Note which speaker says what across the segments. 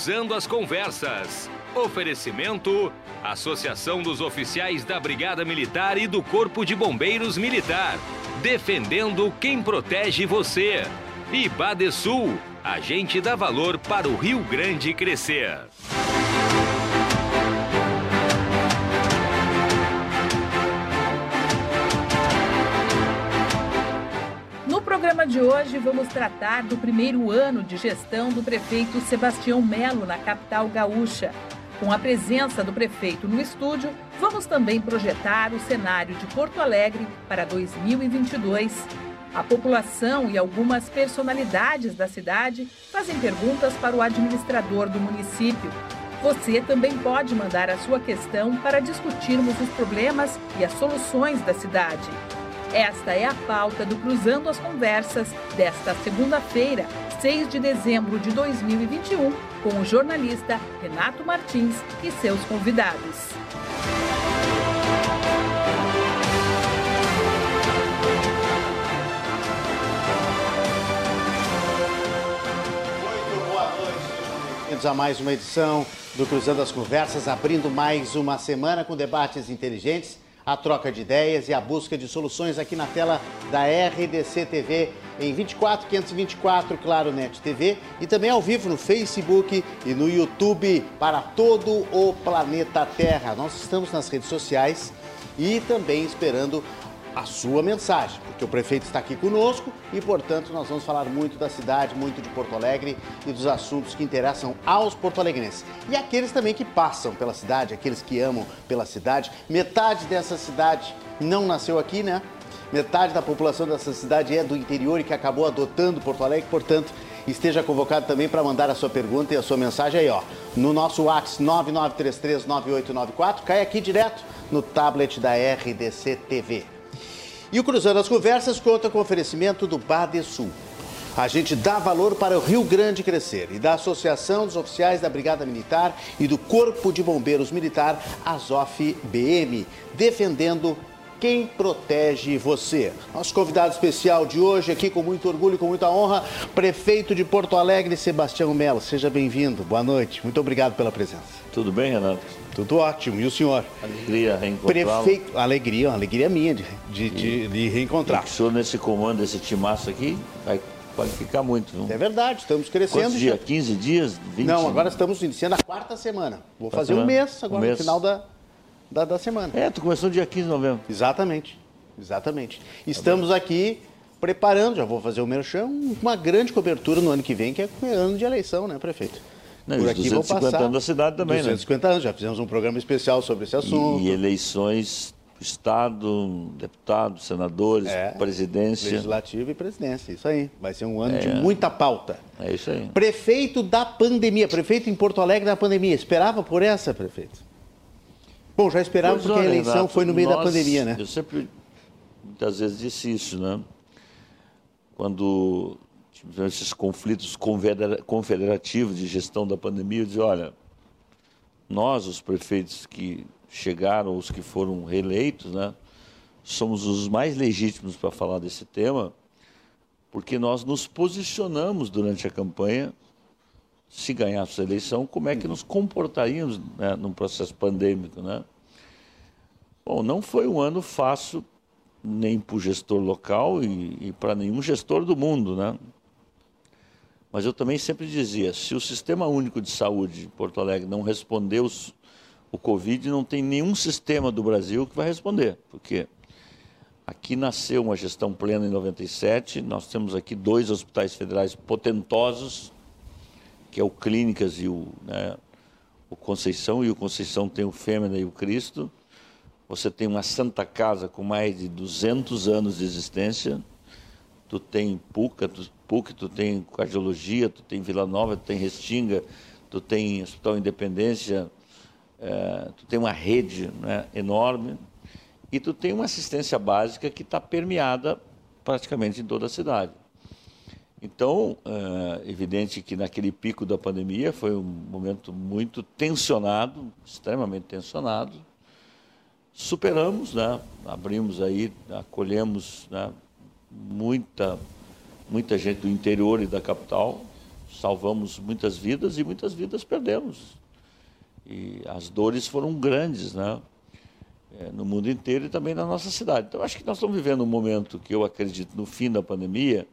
Speaker 1: Cruzando as Conversas. Oferecimento: Associação dos Oficiais da Brigada Militar e do Corpo de Bombeiros Militar. Defendendo quem protege você. E Badesul, a gente dá valor para o Rio Grande crescer.
Speaker 2: Programa de hoje, vamos tratar do primeiro ano de gestão do prefeito Sebastião Melo na capital gaúcha. Com a presença do prefeito no estúdio, vamos também projetar o cenário de Porto Alegre para 2022. A população e algumas personalidades da cidade fazem perguntas para o administrador do município. Você também pode mandar a sua questão para discutirmos os problemas e as soluções da cidade. Esta é a pauta do Cruzando as Conversas desta segunda-feira, 6 de dezembro de 2021, com o jornalista Renato Martins e seus convidados.
Speaker 3: a mais uma edição do Cruzando as Conversas, abrindo mais uma semana com debates inteligentes, a troca de ideias e a busca de soluções aqui na tela da RDC TV em 24 524 Claro Net TV e também ao vivo no Facebook e no YouTube para todo o planeta Terra. Nós estamos nas redes sociais e também esperando a sua mensagem, porque o prefeito está aqui conosco e, portanto, nós vamos falar muito da cidade, muito de Porto Alegre e dos assuntos que interessam aos porto-alegrenses. E aqueles também que passam pela cidade, aqueles que amam pela cidade. Metade dessa cidade não nasceu aqui, né? Metade da população dessa cidade é do interior e que acabou adotando Porto Alegre, portanto, esteja convocado também para mandar a sua pergunta e a sua mensagem aí, ó, no nosso WhatsApp 99339894, cai aqui direto no tablet da RDC TV. E o Cruzando as Conversas conta com oferecimento do Badesul. A gente dá valor para o Rio Grande crescer e da Associação dos Oficiais da Brigada Militar e do Corpo de Bombeiros Militar, Azof BM, defendendo quem protege você. Nosso convidado especial de hoje, aqui com muito orgulho e com muita honra, prefeito de Porto Alegre, Sebastião Melo. Seja bem-vindo, boa noite. Muito obrigado pela presença.
Speaker 4: Tudo bem, Renato?
Speaker 3: Tudo ótimo. E o senhor?
Speaker 4: Alegria reencontrar.
Speaker 3: Prefeito, alegria, uma alegria minha de, de, de, de reencontrar.
Speaker 4: E o senhor nesse comando, esse timaço aqui, vai qualificar muito. Não?
Speaker 3: É verdade, estamos crescendo.
Speaker 4: Quantos dias? 15 dias?
Speaker 3: 20? Não, agora estamos iniciando a quarta semana. Vou fazer semana. um mês agora, um mês. no final da, da, da, semana.
Speaker 4: É, tu começou dia 15 de novembro.
Speaker 3: Exatamente, exatamente. Estamos tá aqui preparando, já vou fazer o merchan, uma grande cobertura no ano que vem, que é ano de eleição, né, prefeito?
Speaker 4: Não, Por aqui 250 passar anos da cidade também,
Speaker 3: 250 né? anos, já fizemos um programa especial sobre esse assunto.
Speaker 4: E, e eleições Estado, deputados, senadores, é, presidência.
Speaker 3: Legislativo e presidência, isso aí. Vai ser um ano é, de muita pauta.
Speaker 4: É isso aí.
Speaker 3: Prefeito da pandemia, prefeito em Porto Alegre da pandemia. Esperava por essa, prefeito? Bom, já esperava pois porque olha, a eleição Renato, foi no meio nós, da pandemia, né?
Speaker 4: Eu sempre, muitas vezes, disse isso, né? Quando esses conflitos confederativos de gestão da pandemia, eu olha, nós, os prefeitos que chegaram, os que foram reeleitos, né, somos os mais legítimos para falar desse tema, porque nós nos posicionamos durante a campanha, se ganhássemos a eleição, como é que nos comportaríamos né, num processo pandêmico, né? Bom, não foi um ano fácil nem para o gestor local e, e para nenhum gestor do mundo, né? Mas eu também sempre dizia, se o Sistema Único de Saúde de Porto Alegre não responder os, o Covid, não tem nenhum sistema do Brasil que vai responder. Porque aqui nasceu uma gestão plena em 97, nós temos aqui dois hospitais federais potentosos, que é o Clínicas e o, né, o Conceição, e o Conceição tem o Fêmea e o Cristo. Você tem uma Santa Casa com mais de 200 anos de existência, tu tem PUCA, tu, PUC, tu tem cardiologia, tu tem Vila Nova, tu tem Restinga, tu tem Hospital Independência, é, tu tem uma rede né, enorme e tu tem uma assistência básica que está permeada praticamente em toda a cidade. Então, é evidente que naquele pico da pandemia foi um momento muito tensionado, extremamente tensionado. Superamos, né? abrimos aí, acolhemos né? muita, muita gente do interior e da capital, salvamos muitas vidas e muitas vidas perdemos. E as dores foram grandes, né? É, no mundo inteiro e também na nossa cidade. Então, acho que nós estamos vivendo um momento que eu acredito no fim da pandemia,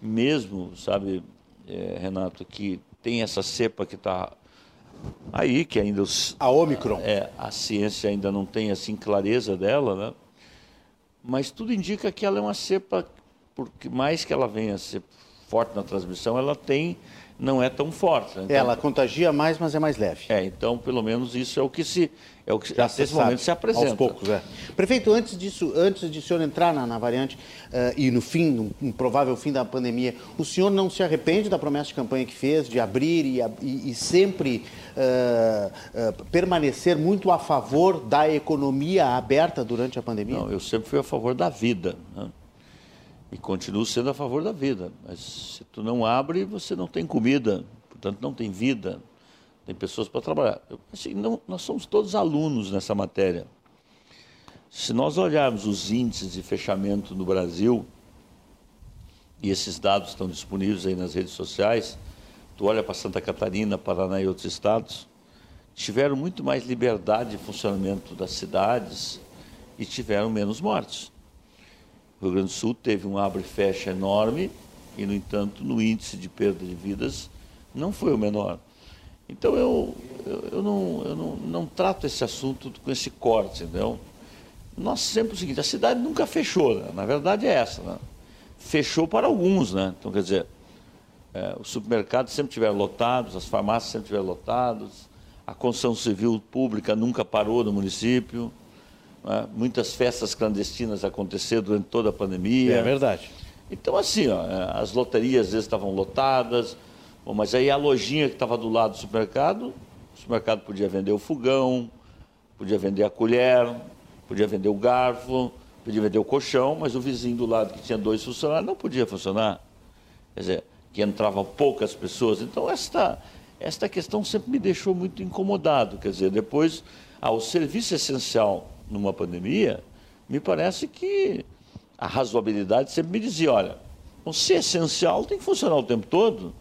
Speaker 4: mesmo, sabe, é, Renato, que tem essa cepa que está aí, que ainda os,
Speaker 3: a Omicron.
Speaker 4: É, a ciência ainda não tem assim clareza dela, né? Mas tudo indica que ela é uma cepa, porque mais que ela venha a ser forte na transmissão, ela tem não é tão forte. Né?
Speaker 3: Então, ela contagia mais, mas é mais leve.
Speaker 4: É, então pelo menos isso é o que se é o que Já até esse momento se apresenta.
Speaker 3: Aos poucos, é. Prefeito, antes disso, antes de o senhor entrar na, na variante uh, e no fim, no, no, provável fim da pandemia, o senhor não se arrepende da promessa de campanha que fez de abrir e, e, e sempre uh, uh, permanecer muito a favor da economia aberta durante a pandemia?
Speaker 4: Não, eu sempre fui a favor da vida. Né? E continuo sendo a favor da vida. Mas se tu não abre, você não tem comida, portanto não tem vida, tem pessoas para trabalhar. Assim, não, nós somos todos alunos nessa matéria. Se nós olharmos os índices de fechamento no Brasil, e esses dados estão disponíveis aí nas redes sociais, tu olha para Santa Catarina, Paraná e outros estados, tiveram muito mais liberdade de funcionamento das cidades e tiveram menos mortes. Rio Grande do Sul teve um abre fecha enorme e, no entanto, no índice de perda de vidas não foi o menor. Então eu, eu, eu, não, eu não, não trato esse assunto com esse corte, entendeu? Nós sempre o seguinte, a cidade nunca fechou, né? na verdade é essa, né? Fechou para alguns, né? Então, quer dizer, é, os supermercados sempre estiveram lotados, as farmácias sempre estiveram lotadas, a construção civil pública nunca parou no município, né? Muitas festas clandestinas aconteceram durante toda a pandemia.
Speaker 3: É verdade.
Speaker 4: Então, assim, ó, é, as loterias às vezes estavam lotadas, bom, mas aí a lojinha que estava do lado do supermercado, o supermercado podia vender o fogão, podia vender a colher, podia vender o garfo, podia vender o colchão, mas o vizinho do lado que tinha dois funcionários não podia funcionar. Quer dizer, que entravam poucas pessoas. Então, esta, esta questão sempre me deixou muito incomodado. Quer dizer, depois, ah, o serviço essencial numa pandemia, me parece que a razoabilidade sempre me dizia, olha, se é essencial tem que funcionar o tempo todo.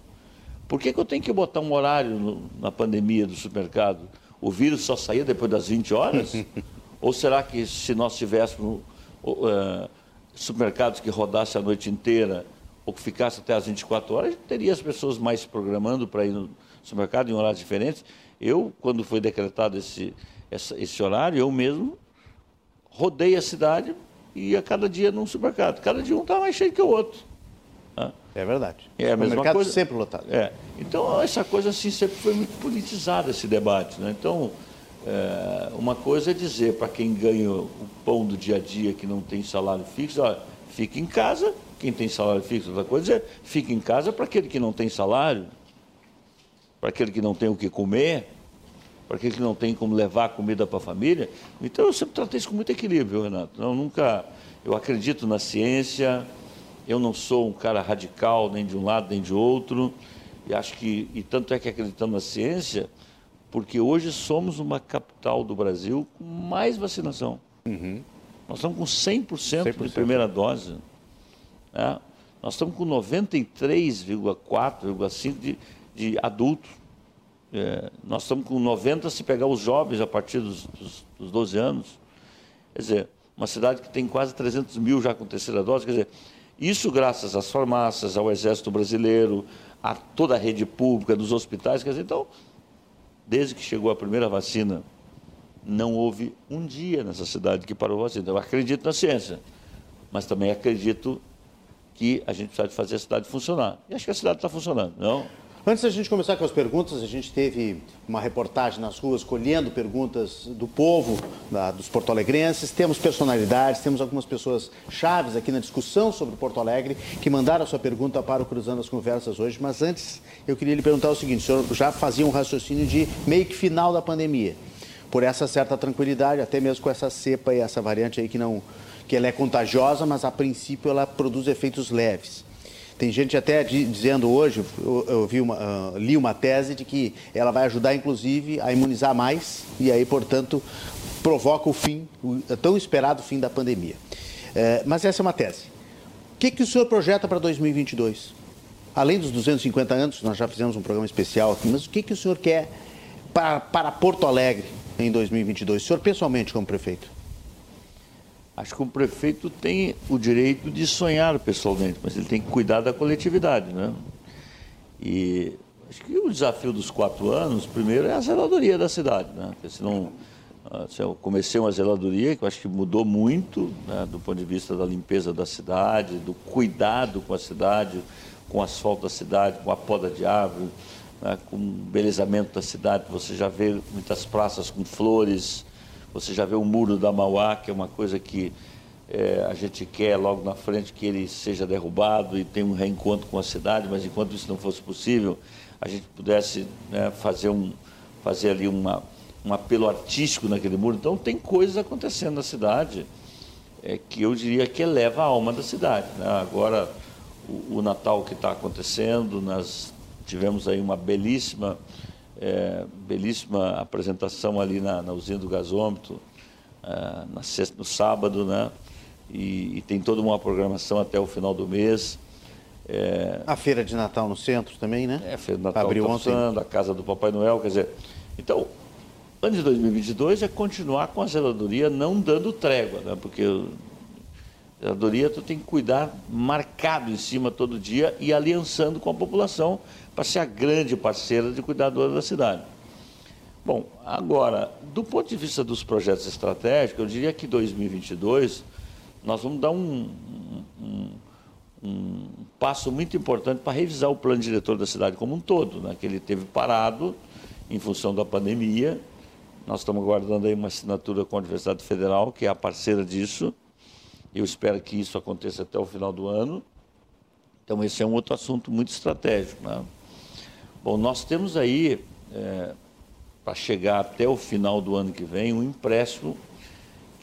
Speaker 4: Por que, que eu tenho que botar um horário no, na pandemia do supermercado? O vírus só saía depois das 20 horas? Ou será que se nós tivéssemos uh, supermercados que rodassem a noite inteira ou que ficasse até as 24 horas, teria as pessoas mais se programando para ir no supermercado em horários diferentes. Eu, quando foi decretado esse, esse horário, eu mesmo rodei a cidade e ia cada dia num supermercado. Cada dia um estava mais cheio que o outro.
Speaker 3: É verdade.
Speaker 4: É a mesma mercado coisa.
Speaker 3: sempre lotado.
Speaker 4: É. Então, essa coisa assim sempre foi muito politizada, esse debate. Né? Então, é, uma coisa é dizer para quem ganha o pão do dia a dia, que não tem salário fixo, olha, fique em casa, quem tem salário fixo, outra coisa é fique em casa para aquele que não tem salário, para aquele que não tem o que comer, para aquele que não tem como levar comida para a família. Então eu sempre tratei isso com muito equilíbrio, Renato. Eu nunca, eu acredito na ciência, eu não sou um cara radical nem de um lado nem de outro. E acho que, e tanto é que acreditamos na ciência, porque hoje somos uma capital do Brasil com mais vacinação. Uhum. Nós estamos com 100%, 100%. de primeira dose. Né? Nós estamos com 93,4,5% de, de adultos. É, nós estamos com 90 se pegar os jovens a partir dos, dos, dos 12 anos. Quer dizer, uma cidade que tem quase 300 mil já com terceira dose. Quer dizer, isso graças às farmácias, ao Exército Brasileiro, a toda a rede pública, dos hospitais. Quer dizer, então, desde que chegou a primeira vacina, não houve um dia nessa cidade que parou a vacina. Eu acredito na ciência, mas também acredito que a gente precisa fazer a cidade funcionar. E acho que a cidade está funcionando, não?
Speaker 3: Antes da gente começar com as perguntas, a gente teve uma reportagem nas ruas colhendo perguntas do povo, da, dos porto-alegrenses. Temos personalidades, temos algumas pessoas chaves aqui na discussão sobre Porto Alegre que mandaram a sua pergunta para o Cruzando as Conversas hoje. Mas antes, eu queria lhe perguntar o seguinte: o senhor já fazia um raciocínio de meio que final da pandemia, por essa certa tranquilidade, até mesmo com essa cepa e essa variante aí que não. que ela é contagiosa, mas a princípio ela produz efeitos leves. Tem gente até dizendo hoje, eu, vi uma, uh, li uma tese de que ela vai ajudar, inclusive, a imunizar mais e aí, portanto, provoca o fim, o tão esperado fim da pandemia. É, mas essa é uma tese. O que, que o senhor projeta para 2022? além dos 250 anos, nós já fizemos um programa especial aqui, mas o que, que o senhor quer para, para Porto Alegre em 2022? O senhor pessoalmente como prefeito?
Speaker 4: Acho que o prefeito tem o direito de sonhar pessoalmente, mas ele tem que cuidar da coletividade, né? E acho que o desafio dos quatro anos, primeiro, é a zeladoria da cidade, né? Porque senão, ah, se eu comecei uma zeladoria que eu acho que mudou muito, né, do ponto de vista da limpeza da cidade, do cuidado com a cidade, com o asfalto da cidade, com a poda de árvore, né, com o belezamento da cidade. Você já vê muitas praças com flores, você já vê o muro da Mauá, que é uma coisa que é, a gente quer logo na frente que ele seja derrubado e tenha um reencontro com a cidade, mas enquanto isso não fosse possível, a gente pudesse né, fazer, um, fazer ali uma, um apelo artístico naquele muro. Então tem coisas acontecendo na cidade é, que eu diria que eleva a alma da cidade. Né? Agora, o, o Natal que está acontecendo, nós tivemos aí uma belíssima é, belíssima apresentação ali na, na usina do gasômetro, é, na sexta, no sábado, né? E, e, tem toda uma programação até o final do mês.
Speaker 3: É, a feira de Natal no centro também, né?
Speaker 4: É, a feira de Natal Abriu tá ontem. a casa do Papai Noel, quer dizer. Então, ano de 2022 é continuar com a zeladoria não dando trégua, né? Porque a zeladoria tu tem que cuidar marcado em cima todo dia e aliançando com a população para ser a grande parceira de cuidadora da cidade. Bom, agora, do ponto de vista dos projetos estratégicos, eu diria que 2022 nós vamos dar um, um, um passo muito importante para revisar o plano diretor da cidade como um todo, né? que ele teve parado em função da pandemia. Nós estamos aguardando aí uma assinatura com a Universidade Federal, que é a parceira disso. Eu espero que isso aconteça até o final do ano. Então, esse é um outro assunto muito estratégico. Né? Bom, nós temos aí, é, para chegar até o final do ano que vem, um empréstimo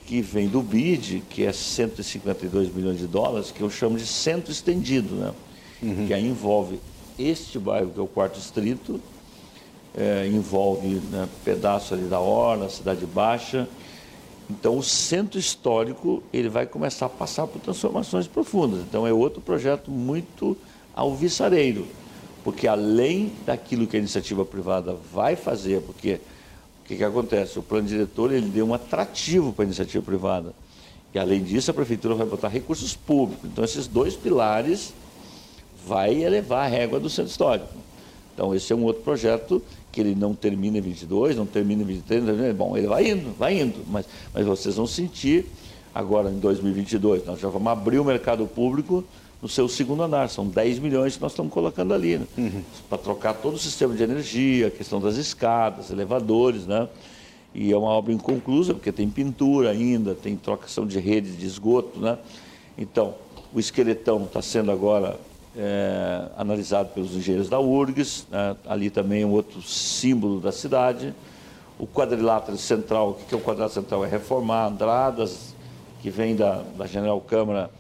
Speaker 4: que vem do BID, que é 152 milhões de dólares, que eu chamo de centro estendido, né? Uhum. que aí envolve este bairro, que é o quarto distrito, é, envolve né, pedaço ali da Orla, Cidade Baixa. Então, o centro histórico ele vai começar a passar por transformações profundas. Então, é outro projeto muito alvissareiro porque além daquilo que a iniciativa privada vai fazer, porque o que, que acontece? O plano diretor ele deu um atrativo para a iniciativa privada. E além disso, a prefeitura vai botar recursos públicos. Então, esses dois pilares vai elevar a régua do centro histórico. Então, esse é um outro projeto que ele não termina em 22, não termina em 23, não termina, bom, ele vai indo, vai indo, mas, mas vocês vão sentir agora em 2022, nós já vamos abrir o mercado público no seu segundo andar. São 10 milhões que nós estamos colocando ali, né? uhum. para trocar todo o sistema de energia, a questão das escadas, elevadores, né? E é uma obra inconclusa, porque tem pintura ainda, tem trocação de redes de esgoto, né? Então, o esqueletão está sendo agora é, analisado pelos engenheiros da URGS, né? ali também um outro símbolo da cidade. O quadrilátero central, o que é o quadrilátero central? É reformar Andradas, que vem da, da General Câmara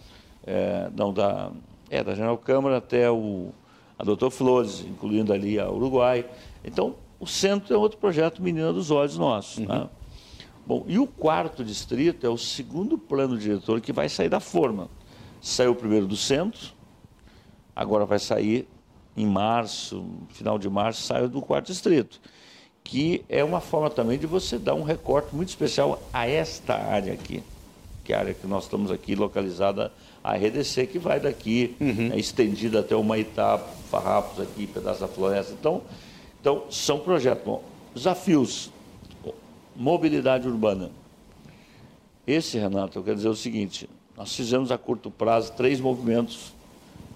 Speaker 4: é, não, da, é, da General Câmara até o, a Doutor Flores, incluindo ali a Uruguai. Então, o centro é outro projeto Menina dos Olhos nossos. Uhum. Né? Bom, e o quarto distrito é o segundo plano diretor que vai sair da forma. Saiu primeiro do centro, agora vai sair em março, final de março, sai do quarto distrito. Que é uma forma também de você dar um recorte muito especial a esta área aqui, que é a área que nós estamos aqui localizada a RDC que vai daqui, uhum. é estendida até o Maitá, Farrapos aqui, pedaço da floresta. Então, então são projetos. Bom, desafios, mobilidade urbana. Esse, Renato, eu quero dizer o seguinte, nós fizemos a curto prazo três movimentos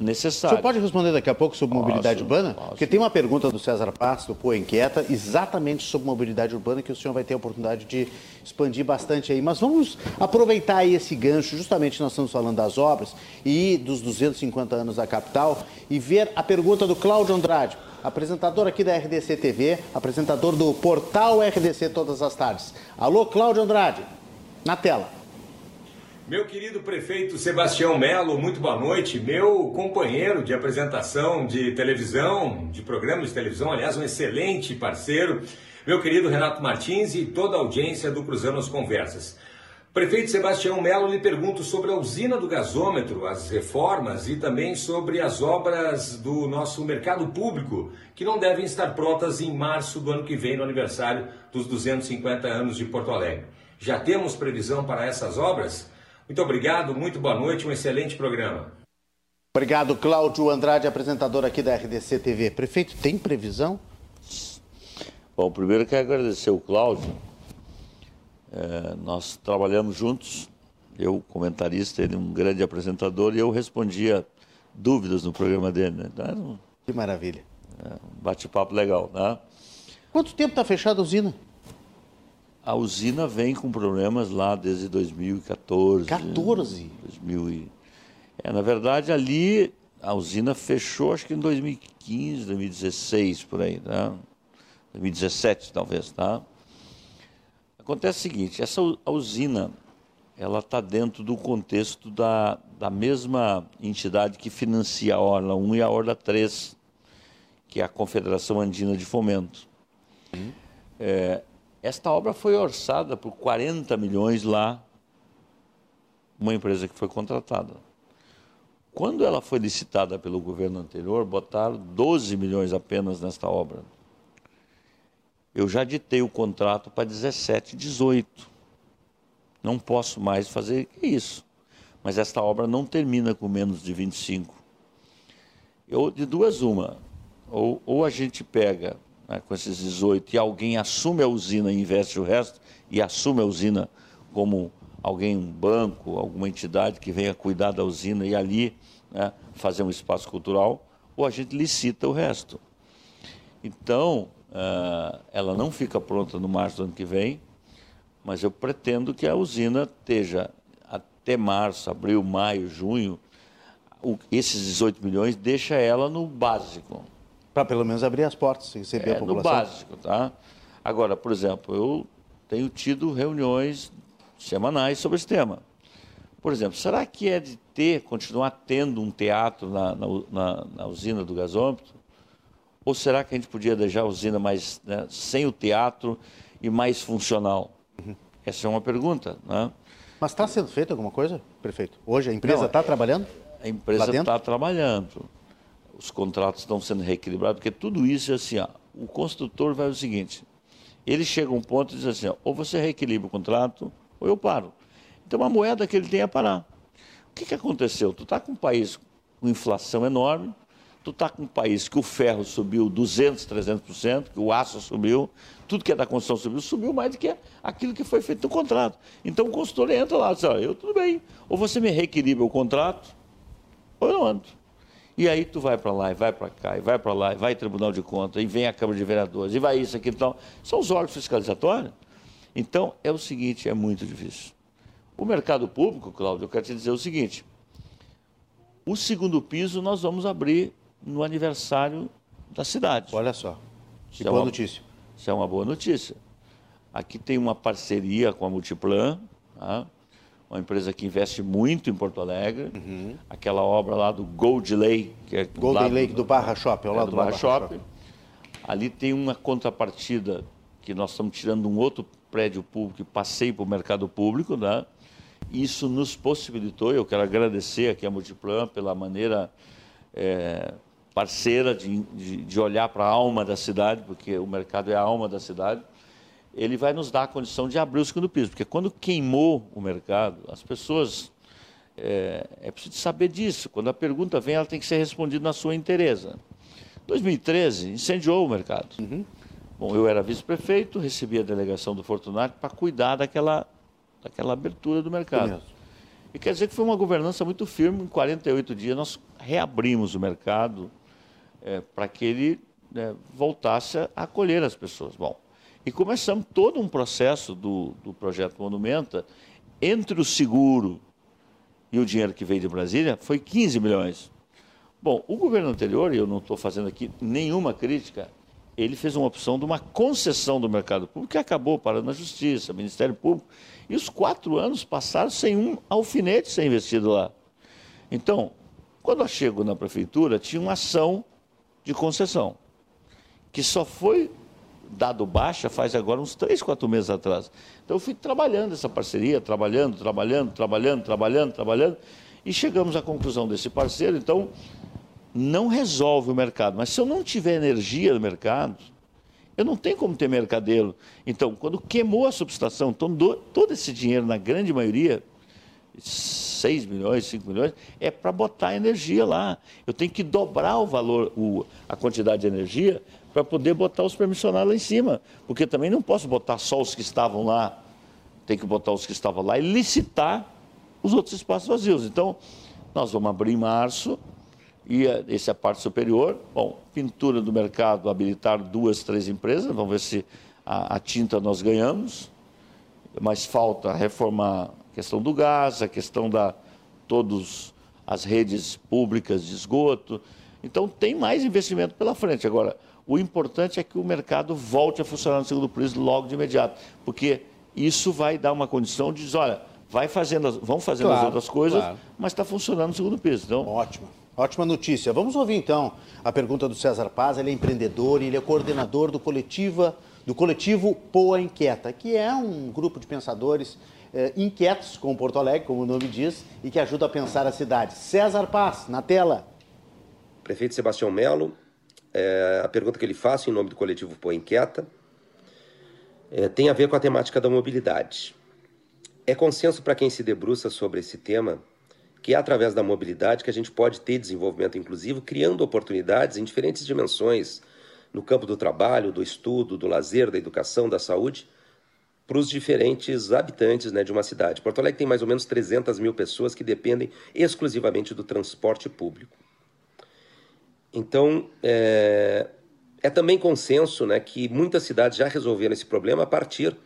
Speaker 4: necessário.
Speaker 3: O senhor pode responder daqui a pouco sobre posso, mobilidade urbana? Posso. Porque tem uma pergunta do César Paz, do Poa Inquieta, exatamente sobre mobilidade urbana, que o senhor vai ter a oportunidade de expandir bastante aí. Mas vamos aproveitar aí esse gancho, justamente nós estamos falando das obras e dos 250 anos da capital, e ver a pergunta do Cláudio Andrade, apresentador aqui da RDC TV, apresentador do portal RDC Todas as Tardes. Alô, Cláudio Andrade, na tela.
Speaker 5: Meu querido prefeito Sebastião Melo, muito boa noite. Meu companheiro de apresentação de televisão, de programas de televisão, aliás, um excelente parceiro. Meu querido Renato Martins e toda a audiência do Cruzando as Conversas. Prefeito Sebastião Melo lhe pergunto sobre a usina do gasômetro, as reformas e também sobre as obras do nosso mercado público, que não devem estar prontas em março do ano que vem, no aniversário dos 250 anos de Porto Alegre. Já temos previsão para essas obras? Muito obrigado, muito boa noite, um excelente programa.
Speaker 3: Obrigado, Cláudio Andrade, apresentador aqui da RDC TV. Prefeito, tem previsão?
Speaker 4: Bom, primeiro quero agradecer o Cláudio é, nós trabalhamos juntos, eu comentarista, ele um grande apresentador, e eu respondia dúvidas no programa dele. Né? Então,
Speaker 3: um, que maravilha.
Speaker 4: É, um bate-papo legal. Né?
Speaker 3: Quanto tempo está fechada a usina?
Speaker 4: A usina vem com problemas lá desde 2014.
Speaker 3: 14?
Speaker 4: 2000 e... é, na verdade, ali a usina fechou, acho que em 2015, 2016, por aí, né? 2017, talvez, tá? Acontece o seguinte, essa usina, ela está dentro do contexto da, da mesma entidade que financia a Orla 1 e a Orla 3, que é a Confederação Andina de Fomento. Uhum. É, esta obra foi orçada por 40 milhões lá, uma empresa que foi contratada. Quando ela foi licitada pelo governo anterior, botaram 12 milhões apenas nesta obra eu já ditei o contrato para 17, 18. Não posso mais fazer isso. Mas esta obra não termina com menos de 25. Eu, de duas, uma. Ou, ou a gente pega né, com esses 18 e alguém assume a usina e investe o resto, e assume a usina como alguém, um banco, alguma entidade que venha cuidar da usina e ali né, fazer um espaço cultural, ou a gente licita o resto. Então, Uh, ela não fica pronta no março do ano que vem, mas eu pretendo que a usina esteja até março, abril, maio, junho, esses 18 milhões deixa ela no básico.
Speaker 3: Para pelo menos abrir as portas, receber
Speaker 4: é,
Speaker 3: a população.
Speaker 4: No básico, tá? Agora, por exemplo, eu tenho tido reuniões semanais sobre esse tema. Por exemplo, será que é de ter, continuar tendo um teatro na, na, na, na usina do gasômetro? Ou será que a gente podia deixar a usina mais né, sem o teatro e mais funcional? Uhum. Essa é uma pergunta. Né?
Speaker 3: Mas está sendo feita alguma coisa, prefeito? Hoje a empresa está trabalhando?
Speaker 4: A empresa está trabalhando. Os contratos estão sendo reequilibrados, porque tudo isso é assim, ó, o construtor vai o seguinte, ele chega a um ponto e diz assim, ó, ou você reequilibra o contrato, ou eu paro. Então a moeda que ele tem é parar. O que, que aconteceu? Tu está com um país com inflação enorme, Tu está com um país que o ferro subiu 200, 300%, que o aço subiu, tudo que é da construção subiu, subiu mais do que aquilo que foi feito no contrato. Então o consultor entra lá e diz, eu tudo bem, ou você me reequilibra o contrato, ou eu não ando. E aí tu vai para lá, e vai para cá, e vai para lá, e vai Tribunal de Contas, e vem a Câmara de Vereadores, e vai isso, aquilo, então. São os órgãos fiscalizatórios. Então, é o seguinte, é muito difícil. O mercado público, Cláudio, eu quero te dizer o seguinte, o segundo piso nós vamos abrir no aniversário da cidade.
Speaker 3: Olha só, que é boa uma, notícia.
Speaker 4: Isso é uma boa notícia. Aqui tem uma parceria com a Multiplan, tá? Uma empresa que investe muito em Porto Alegre. Uhum. Aquela obra lá do Gold Lake, que é
Speaker 3: Golden Lake do, Barra Shopping, ao é lado do,
Speaker 4: do Barra, Shopping. Ali tem uma contrapartida que nós estamos tirando um outro prédio público e passei para o mercado público, né? Isso nos possibilitou, eu quero agradecer aqui a Multiplan pela maneira é, parceira de, de, de olhar para a alma da cidade, porque o mercado é a alma da cidade, ele vai nos dar a condição de abrir o segundo piso. Porque quando queimou o mercado, as pessoas. É, é preciso saber disso. Quando a pergunta vem, ela tem que ser respondida na sua inteireza. 2013, incendiou o mercado. Uhum. Bom, eu era vice-prefeito, recebi a delegação do Fortunato para cuidar daquela, daquela abertura do mercado. E quer dizer que foi uma governança muito firme. Em 48 dias, nós reabrimos o mercado é, para que ele né, voltasse a acolher as pessoas. Bom, e começamos todo um processo do, do projeto Monumenta entre o seguro e o dinheiro que veio de Brasília, foi 15 milhões. Bom, o governo anterior, e eu não estou fazendo aqui nenhuma crítica, ele fez uma opção de uma concessão do mercado público que acabou parando na Justiça, Ministério Público, e os quatro anos passaram sem um alfinete ser investido lá. Então, quando eu chego na prefeitura, tinha uma ação de concessão, que só foi dado baixa faz agora uns três, quatro meses atrás. Então eu fui trabalhando essa parceria, trabalhando, trabalhando, trabalhando, trabalhando, trabalhando, e chegamos à conclusão desse parceiro. Então, não resolve o mercado. Mas se eu não tiver energia no mercado, eu não tenho como ter mercadeiro. Então, quando queimou a subestação, então, todo esse dinheiro, na grande maioria, 6 milhões, 5 milhões, é para botar energia lá. Eu tenho que dobrar o valor, o, a quantidade de energia, para poder botar os permissionários lá em cima. Porque também não posso botar só os que estavam lá, tem que botar os que estavam lá e licitar os outros espaços vazios. Então, nós vamos abrir em março, e essa é a parte superior. Bom, pintura do mercado, habilitar duas, três empresas, vamos ver se a, a tinta nós ganhamos, mas falta reformar a questão do gás, a questão da todas as redes públicas de esgoto. Então tem mais investimento pela frente. Agora, o importante é que o mercado volte a funcionar no segundo preço logo de imediato, porque isso vai dar uma condição de dizer, olha, vai fazendo, vão fazendo claro, as outras coisas, claro. mas está funcionando no segundo piso. Então,
Speaker 3: Ótimo. Ótima notícia. Vamos ouvir então a pergunta do César Paz. Ele é empreendedor e ele é coordenador do coletiva, do coletivo Poa Inquieta, que é um grupo de pensadores eh, inquietos com Porto Alegre, como o nome diz, e que ajuda a pensar a cidade. César Paz, na tela.
Speaker 6: Prefeito Sebastião Melo, é, a pergunta que ele faz em nome do coletivo Poa Inquieta é, tem a ver com a temática da mobilidade. É consenso para quem se debruça sobre esse tema que é através da mobilidade que a gente pode ter desenvolvimento inclusivo, criando oportunidades em diferentes dimensões, no campo do trabalho, do estudo, do lazer, da educação, da saúde, para os diferentes habitantes né, de uma cidade. Porto Alegre tem mais ou menos 300 mil pessoas que dependem exclusivamente do transporte público. Então, é, é também consenso né, que muitas cidades já resolveram esse problema a partir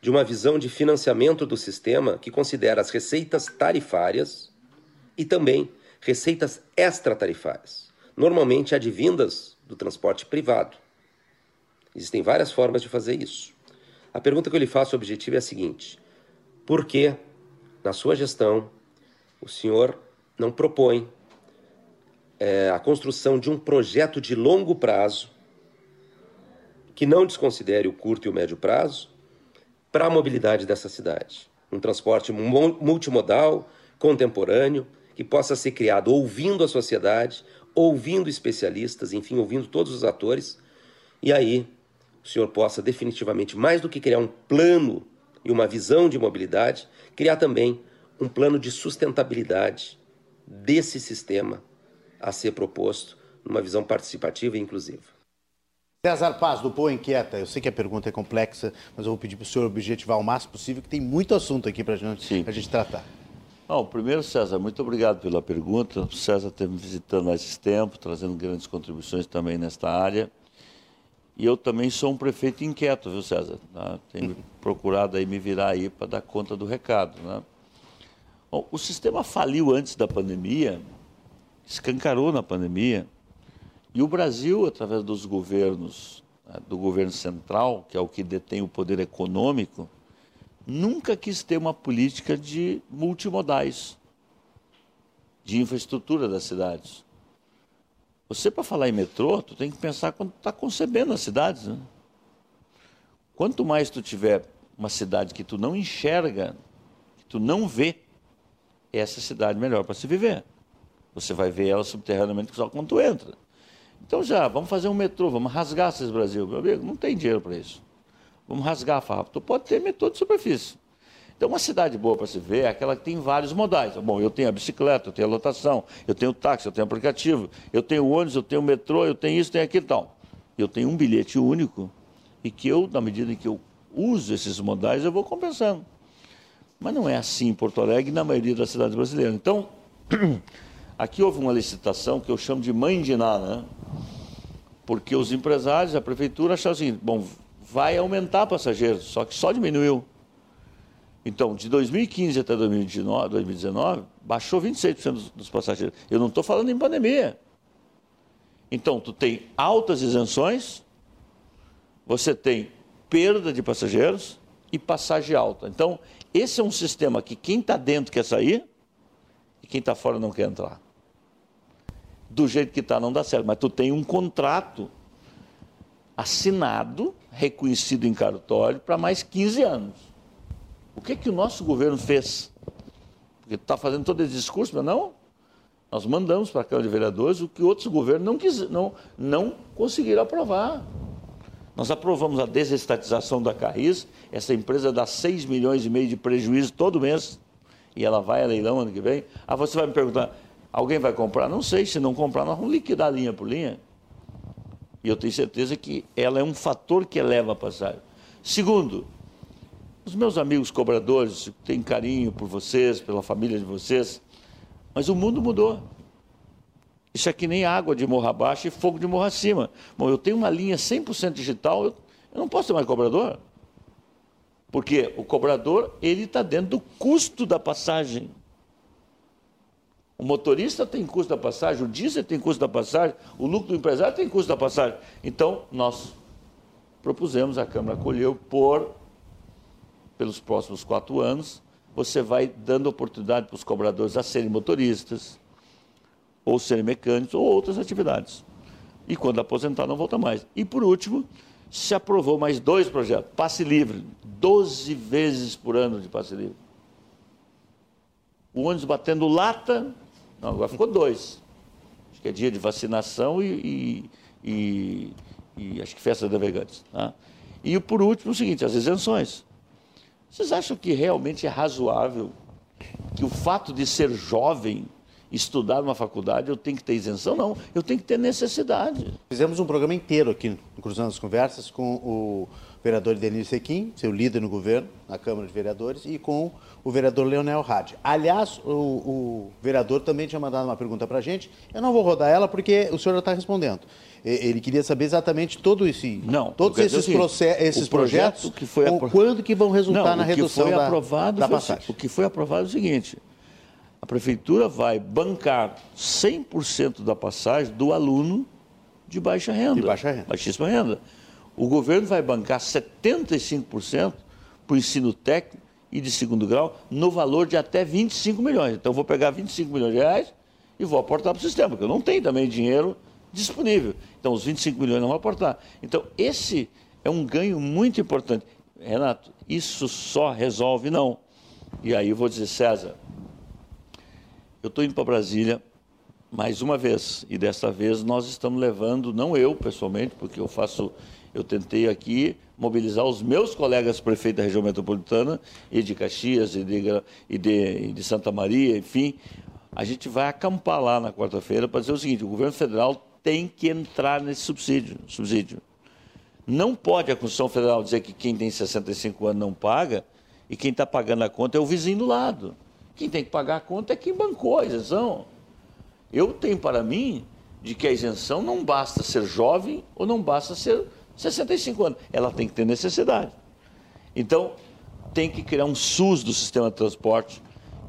Speaker 6: de uma visão de financiamento do sistema que considera as receitas tarifárias e também receitas extratarifárias, normalmente advindas do transporte privado. Existem várias formas de fazer isso. A pergunta que eu lhe faço objetiva é a seguinte: por que, na sua gestão, o senhor não propõe é, a construção de um projeto de longo prazo que não desconsidere o curto e o médio prazo para a mobilidade dessa cidade? Um transporte multimodal, contemporâneo, que possa ser criado ouvindo a sociedade, ouvindo especialistas, enfim, ouvindo todos os atores, e aí o senhor possa definitivamente, mais do que criar um plano e uma visão de mobilidade, criar também um plano de sustentabilidade desse sistema a ser proposto numa visão participativa e inclusiva.
Speaker 3: César Paz, do Pô Inquieta, eu sei que a pergunta é complexa, mas eu vou pedir para o senhor objetivar o máximo possível, que tem muito assunto aqui para a gente tratar.
Speaker 4: Bom, primeiro, César, muito obrigado pela pergunta. O César esteve me visitando há esse tempo, trazendo grandes contribuições também nesta área. E eu também sou um prefeito inquieto, viu, César? Tá? Tenho procurado aí me virar aí para dar conta do recado. Né? Bom, o sistema faliu antes da pandemia, escancarou na pandemia, e o Brasil, através dos governos, né, do governo central, que é o que detém o poder econômico, nunca quis ter uma política de multimodais, de infraestrutura das cidades. Você, para falar em metrô, tu tem que pensar quando está concebendo as cidades. Né? Quanto mais tu tiver uma cidade que tu não enxerga, que tu não vê, essa cidade melhor para se viver. Você vai ver ela subterraneamente só quando tu entra. Então já, vamos fazer um metrô, vamos rasgar esses Brasil. Meu amigo, não tem dinheiro para isso. Vamos rasgar a farpa. Tu pode ter metrô de superfície. Então, uma cidade boa para se ver é aquela que tem vários modais. Bom, eu tenho a bicicleta, eu tenho a lotação, eu tenho o táxi, eu tenho o aplicativo, eu tenho o ônibus, eu tenho o metrô, eu tenho isso, tenho aquilo e tal. Eu tenho um bilhete único e que eu, na medida em que eu uso esses modais, eu vou compensando. Mas não é assim em Porto Alegre e na maioria das cidades brasileiras. Então, aqui houve uma licitação que eu chamo de mãe de nada, né? Porque os empresários, a prefeitura acharam assim, bom, vai aumentar passageiros, só que só diminuiu. Então, de 2015 até 2019, 2019 baixou 26% dos passageiros. Eu não estou falando em pandemia. Então, tu tem altas isenções, você tem perda de passageiros e passagem alta. Então, esse é um sistema que quem está dentro quer sair e quem está fora não quer entrar. Do jeito que está não dá certo, mas tu tem um contrato assinado, reconhecido em cartório, para mais 15 anos. O que, que o nosso governo fez? Porque está fazendo todo esse discurso, mas não. Nós mandamos para a Câmara de Vereadores o que outros governos não, quis, não, não conseguiram aprovar. Nós aprovamos a desestatização da Carris, essa empresa dá 6 milhões e meio de prejuízo todo mês, e ela vai a leilão ano que vem. Ah, você vai me perguntar, alguém vai comprar? Não sei, se não comprar, nós vamos liquidar linha por linha. E eu tenho certeza que ela é um fator que eleva a passagem. Segundo, os meus amigos cobradores têm carinho por vocês, pela família de vocês, mas o mundo mudou. Isso é que nem água de morro abaixo e fogo de morro acima. Bom, eu tenho uma linha 100% digital, eu, eu não posso ter mais cobrador. Porque o cobrador, ele está dentro do custo da passagem. O motorista tem custo da passagem, o diesel tem custo da passagem, o lucro do empresário tem custo da passagem. Então, nós propusemos, a Câmara acolheu, por, pelos próximos quatro anos, você vai dando oportunidade para os cobradores a serem motoristas, ou serem mecânicos, ou outras atividades. E quando aposentar, não volta mais. E por último, se aprovou mais dois projetos. Passe livre, 12 vezes por ano de passe livre. O ônibus batendo lata, não, agora ficou dois. Acho que é dia de vacinação e, e, e, e acho que festa de navegantes. Tá? E por último, o seguinte, as isenções. Vocês acham que realmente é razoável que o fato de ser jovem estudar numa faculdade, eu tenho que ter isenção? Não, eu tenho que ter necessidade.
Speaker 3: Fizemos um programa inteiro aqui Cruzando as Conversas com o vereador Denise Sequim, seu líder no governo, na Câmara de Vereadores, e com o vereador Leonel Hadi. Aliás, o, o vereador também tinha mandado uma pergunta para a gente. Eu não vou rodar ela porque o senhor já está respondendo. Ele queria saber exatamente todo esse,
Speaker 4: não,
Speaker 3: todos esses, esses projetos,
Speaker 4: que foi
Speaker 3: apro... quando que vão resultar
Speaker 4: não,
Speaker 3: na redução
Speaker 4: da,
Speaker 3: da passagem.
Speaker 4: O que foi aprovado é o seguinte, a prefeitura vai bancar 100% da passagem do aluno de baixa renda.
Speaker 3: De baixa renda.
Speaker 4: Baixíssima renda. O governo vai bancar 75% para o ensino técnico e de segundo grau no valor de até 25 milhões. Então, eu vou pegar 25 milhões de reais e vou aportar para o sistema, porque eu não tenho também dinheiro disponível. Então, os 25 milhões não vou aportar. Então, esse é um ganho muito importante. Renato, isso só resolve não. E aí eu vou dizer, César, eu estou indo para Brasília mais uma vez, e desta vez nós estamos levando, não eu pessoalmente, porque eu faço, eu tentei aqui mobilizar os meus colegas prefeitos da região metropolitana, e de Caxias, e de, e de, de Santa Maria, enfim, a gente vai acampar lá na quarta-feira para dizer o seguinte, o governo federal tem que entrar nesse subsídio. subsídio. Não pode a Constituição Federal dizer que quem tem 65 anos não paga, e quem está pagando a conta é o vizinho do lado. Quem tem que pagar a conta é quem bancou a isenção. Eu tenho para mim de que a isenção não basta ser jovem ou não basta ser 65 anos. Ela tem que ter necessidade. Então, tem que criar um SUS do sistema de transporte,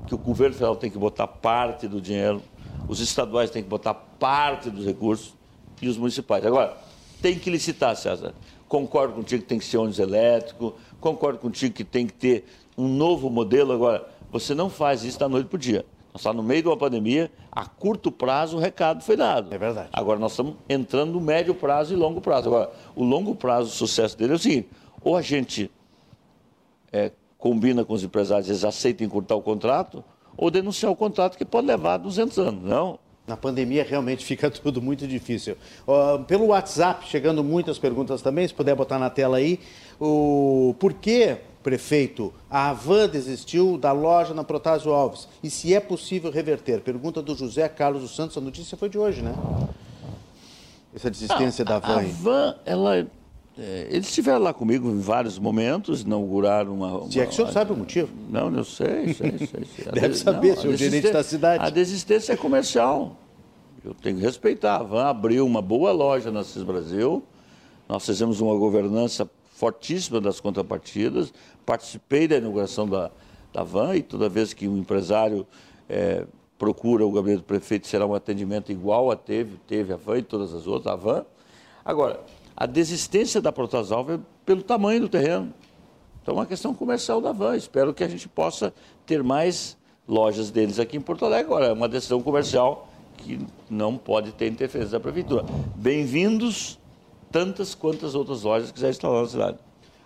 Speaker 4: que o governo federal tem que botar parte do dinheiro, os estaduais têm que botar parte dos recursos e os municipais. Agora, tem que licitar, César. Concordo contigo que tem que ser ônibus elétrico, concordo contigo que tem que ter um novo modelo. Agora, você não faz isso da noite para o dia. Nós estamos no meio de uma pandemia, a curto prazo o recado foi dado.
Speaker 3: É verdade.
Speaker 4: Agora nós estamos entrando no médio prazo e longo prazo. Agora, o longo prazo, o sucesso dele é o seguinte: ou a gente é, combina com os empresários, eles aceitam encurtar o contrato, ou denunciar o contrato que pode levar 200 anos. Não.
Speaker 3: Na pandemia realmente fica tudo muito difícil. Uh, pelo WhatsApp, chegando muitas perguntas também, se puder botar na tela aí, o porquê Prefeito, a Avan desistiu da loja na Protásio Alves. E se é possível reverter? Pergunta do José Carlos dos Santos. A notícia foi de hoje, né? Essa desistência da Avan.
Speaker 4: A Avan, ela. É, eles estiveram lá comigo em vários momentos, inauguraram uma. uma
Speaker 3: se é que o senhor sabe o motivo?
Speaker 4: Não, eu sei, sei, sei. sei.
Speaker 3: Deve saber, senhor gerente da cidade.
Speaker 4: A desistência é comercial. Eu tenho que respeitar. A Van abriu uma boa loja na CIS Brasil. Nós fizemos uma governança fortíssima das contrapartidas participei da inauguração da, da van e toda vez que um empresário é, procura o gabinete do prefeito, será um atendimento igual a teve, teve a van e todas as outras, a van. Agora, a desistência da Protasalva é pelo tamanho do terreno. Então, é uma questão comercial da van. Espero que a gente possa ter mais lojas deles aqui em Porto Alegre. Agora, é uma decisão comercial que não pode ter interferência da prefeitura. Bem-vindos tantas quantas outras lojas quiser instalar na cidade.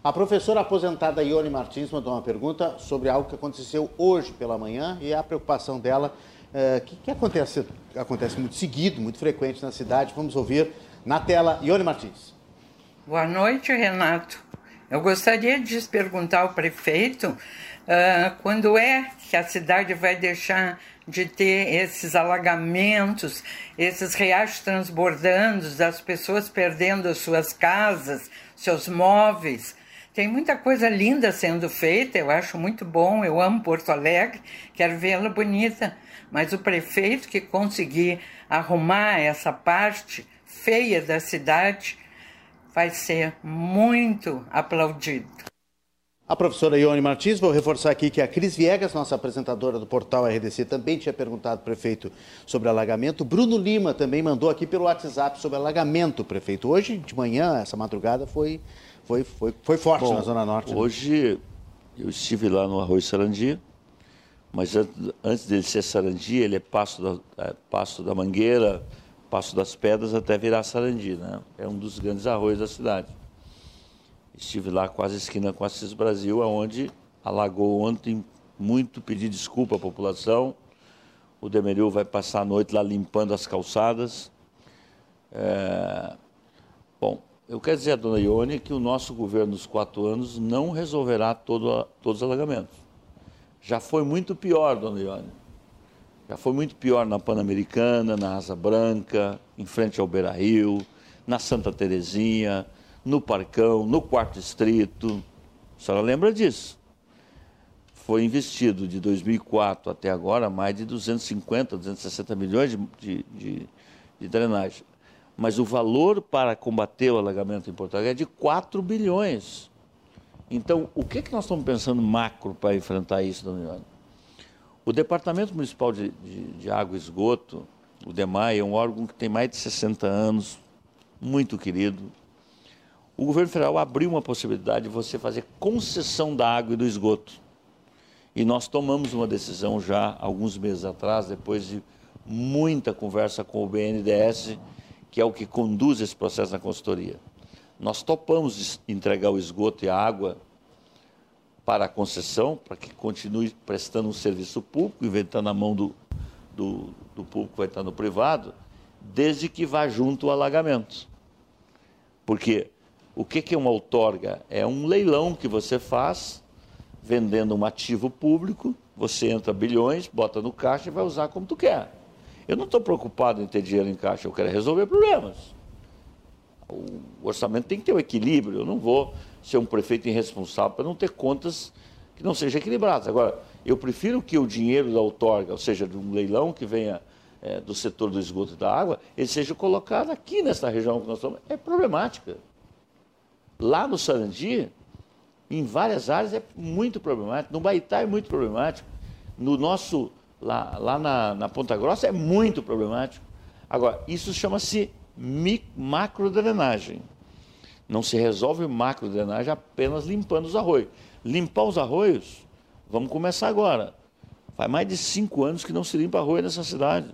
Speaker 3: A professora aposentada Ione Martins mandou uma pergunta sobre algo que aconteceu hoje pela manhã e a preocupação dela, é, que, que acontece, acontece muito seguido, muito frequente na cidade. Vamos ouvir na tela Ione Martins.
Speaker 7: Boa noite, Renato. Eu gostaria de perguntar ao prefeito uh, quando é que a cidade vai deixar de ter esses alagamentos, esses riachos transbordando, das pessoas perdendo as suas casas, seus móveis. Tem muita coisa linda sendo feita, eu acho muito bom, eu amo Porto Alegre, quero vê-la bonita, mas o prefeito que conseguir arrumar essa parte feia da cidade vai ser muito aplaudido.
Speaker 3: A professora Ione Martins, vou reforçar aqui que a Cris Viegas, nossa apresentadora do portal RDC, também tinha perguntado prefeito sobre alagamento. Bruno Lima também mandou aqui pelo WhatsApp sobre alagamento, prefeito. Hoje de manhã, essa madrugada, foi foi, foi, foi forte Bom, na Zona Norte.
Speaker 4: Né? Hoje eu estive lá no Arroio Sarandi, mas antes dele ser Sarandi, ele é Passo da, é, Passo da Mangueira, Passo das Pedras até virar Sarandi, né? É um dos grandes arroios da cidade. Estive lá quase esquina com a Assis Brasil, onde alagou ontem muito, pedi desculpa à população. O Demeril vai passar a noite lá limpando as calçadas. É... Bom, eu quero dizer a dona Ione que o nosso governo dos quatro anos não resolverá todo, todos os alagamentos. Já foi muito pior, dona Ione. Já foi muito pior na Pan-Americana, na Asa Branca, em frente ao Beira Rio, na Santa Terezinha, no Parcão, no Quarto Distrito. A senhora lembra disso? Foi investido de 2004 até agora mais de 250, 260 milhões de, de, de, de drenagem mas o valor para combater o alagamento em Porto Alegre é de 4 bilhões. Então, o que, é que nós estamos pensando macro para enfrentar isso, dona Ione? O Departamento Municipal de, de, de, Água e Esgoto, o DEMAI, é um órgão que tem mais de 60 anos, muito querido. O governo federal abriu uma possibilidade de você fazer concessão da água e do esgoto. E nós tomamos uma decisão já alguns meses atrás, depois de muita conversa com o BNDES que é o que conduz esse processo na consultoria. Nós topamos entregar o esgoto e a água para a concessão, para que continue prestando um serviço público, inventando na mão do, do, do público que vai estar no privado, desde que vá junto ao alagamento. Porque o que, é uma outorga? É um leilão que você faz vendendo um ativo público, você entra bilhões, bota no caixa e vai usar como tu quer. Eu não estou preocupado em ter dinheiro em caixa, eu quero resolver problemas. O orçamento tem que ter um equilíbrio. Eu não vou ser um prefeito irresponsável para não ter contas que não sejam equilibradas. Agora, eu prefiro que o dinheiro da outorga, ou seja, de um leilão que venha é, do setor do esgoto e da água, ele seja colocado aqui nessa região que nós estamos. É problemática. Lá no Sarandi, em várias áreas, é muito problemático. No Baitá é muito problemático. No nosso lá, lá na, na Ponta Grossa é muito problemático. Agora, isso chama-se macrodrenagem. Não se resolve macrodrenagem apenas limpando os arroios. Limpar os arroios, vamos começar agora. Faz mais de cinco anos que não se limpa arroio nessa cidade.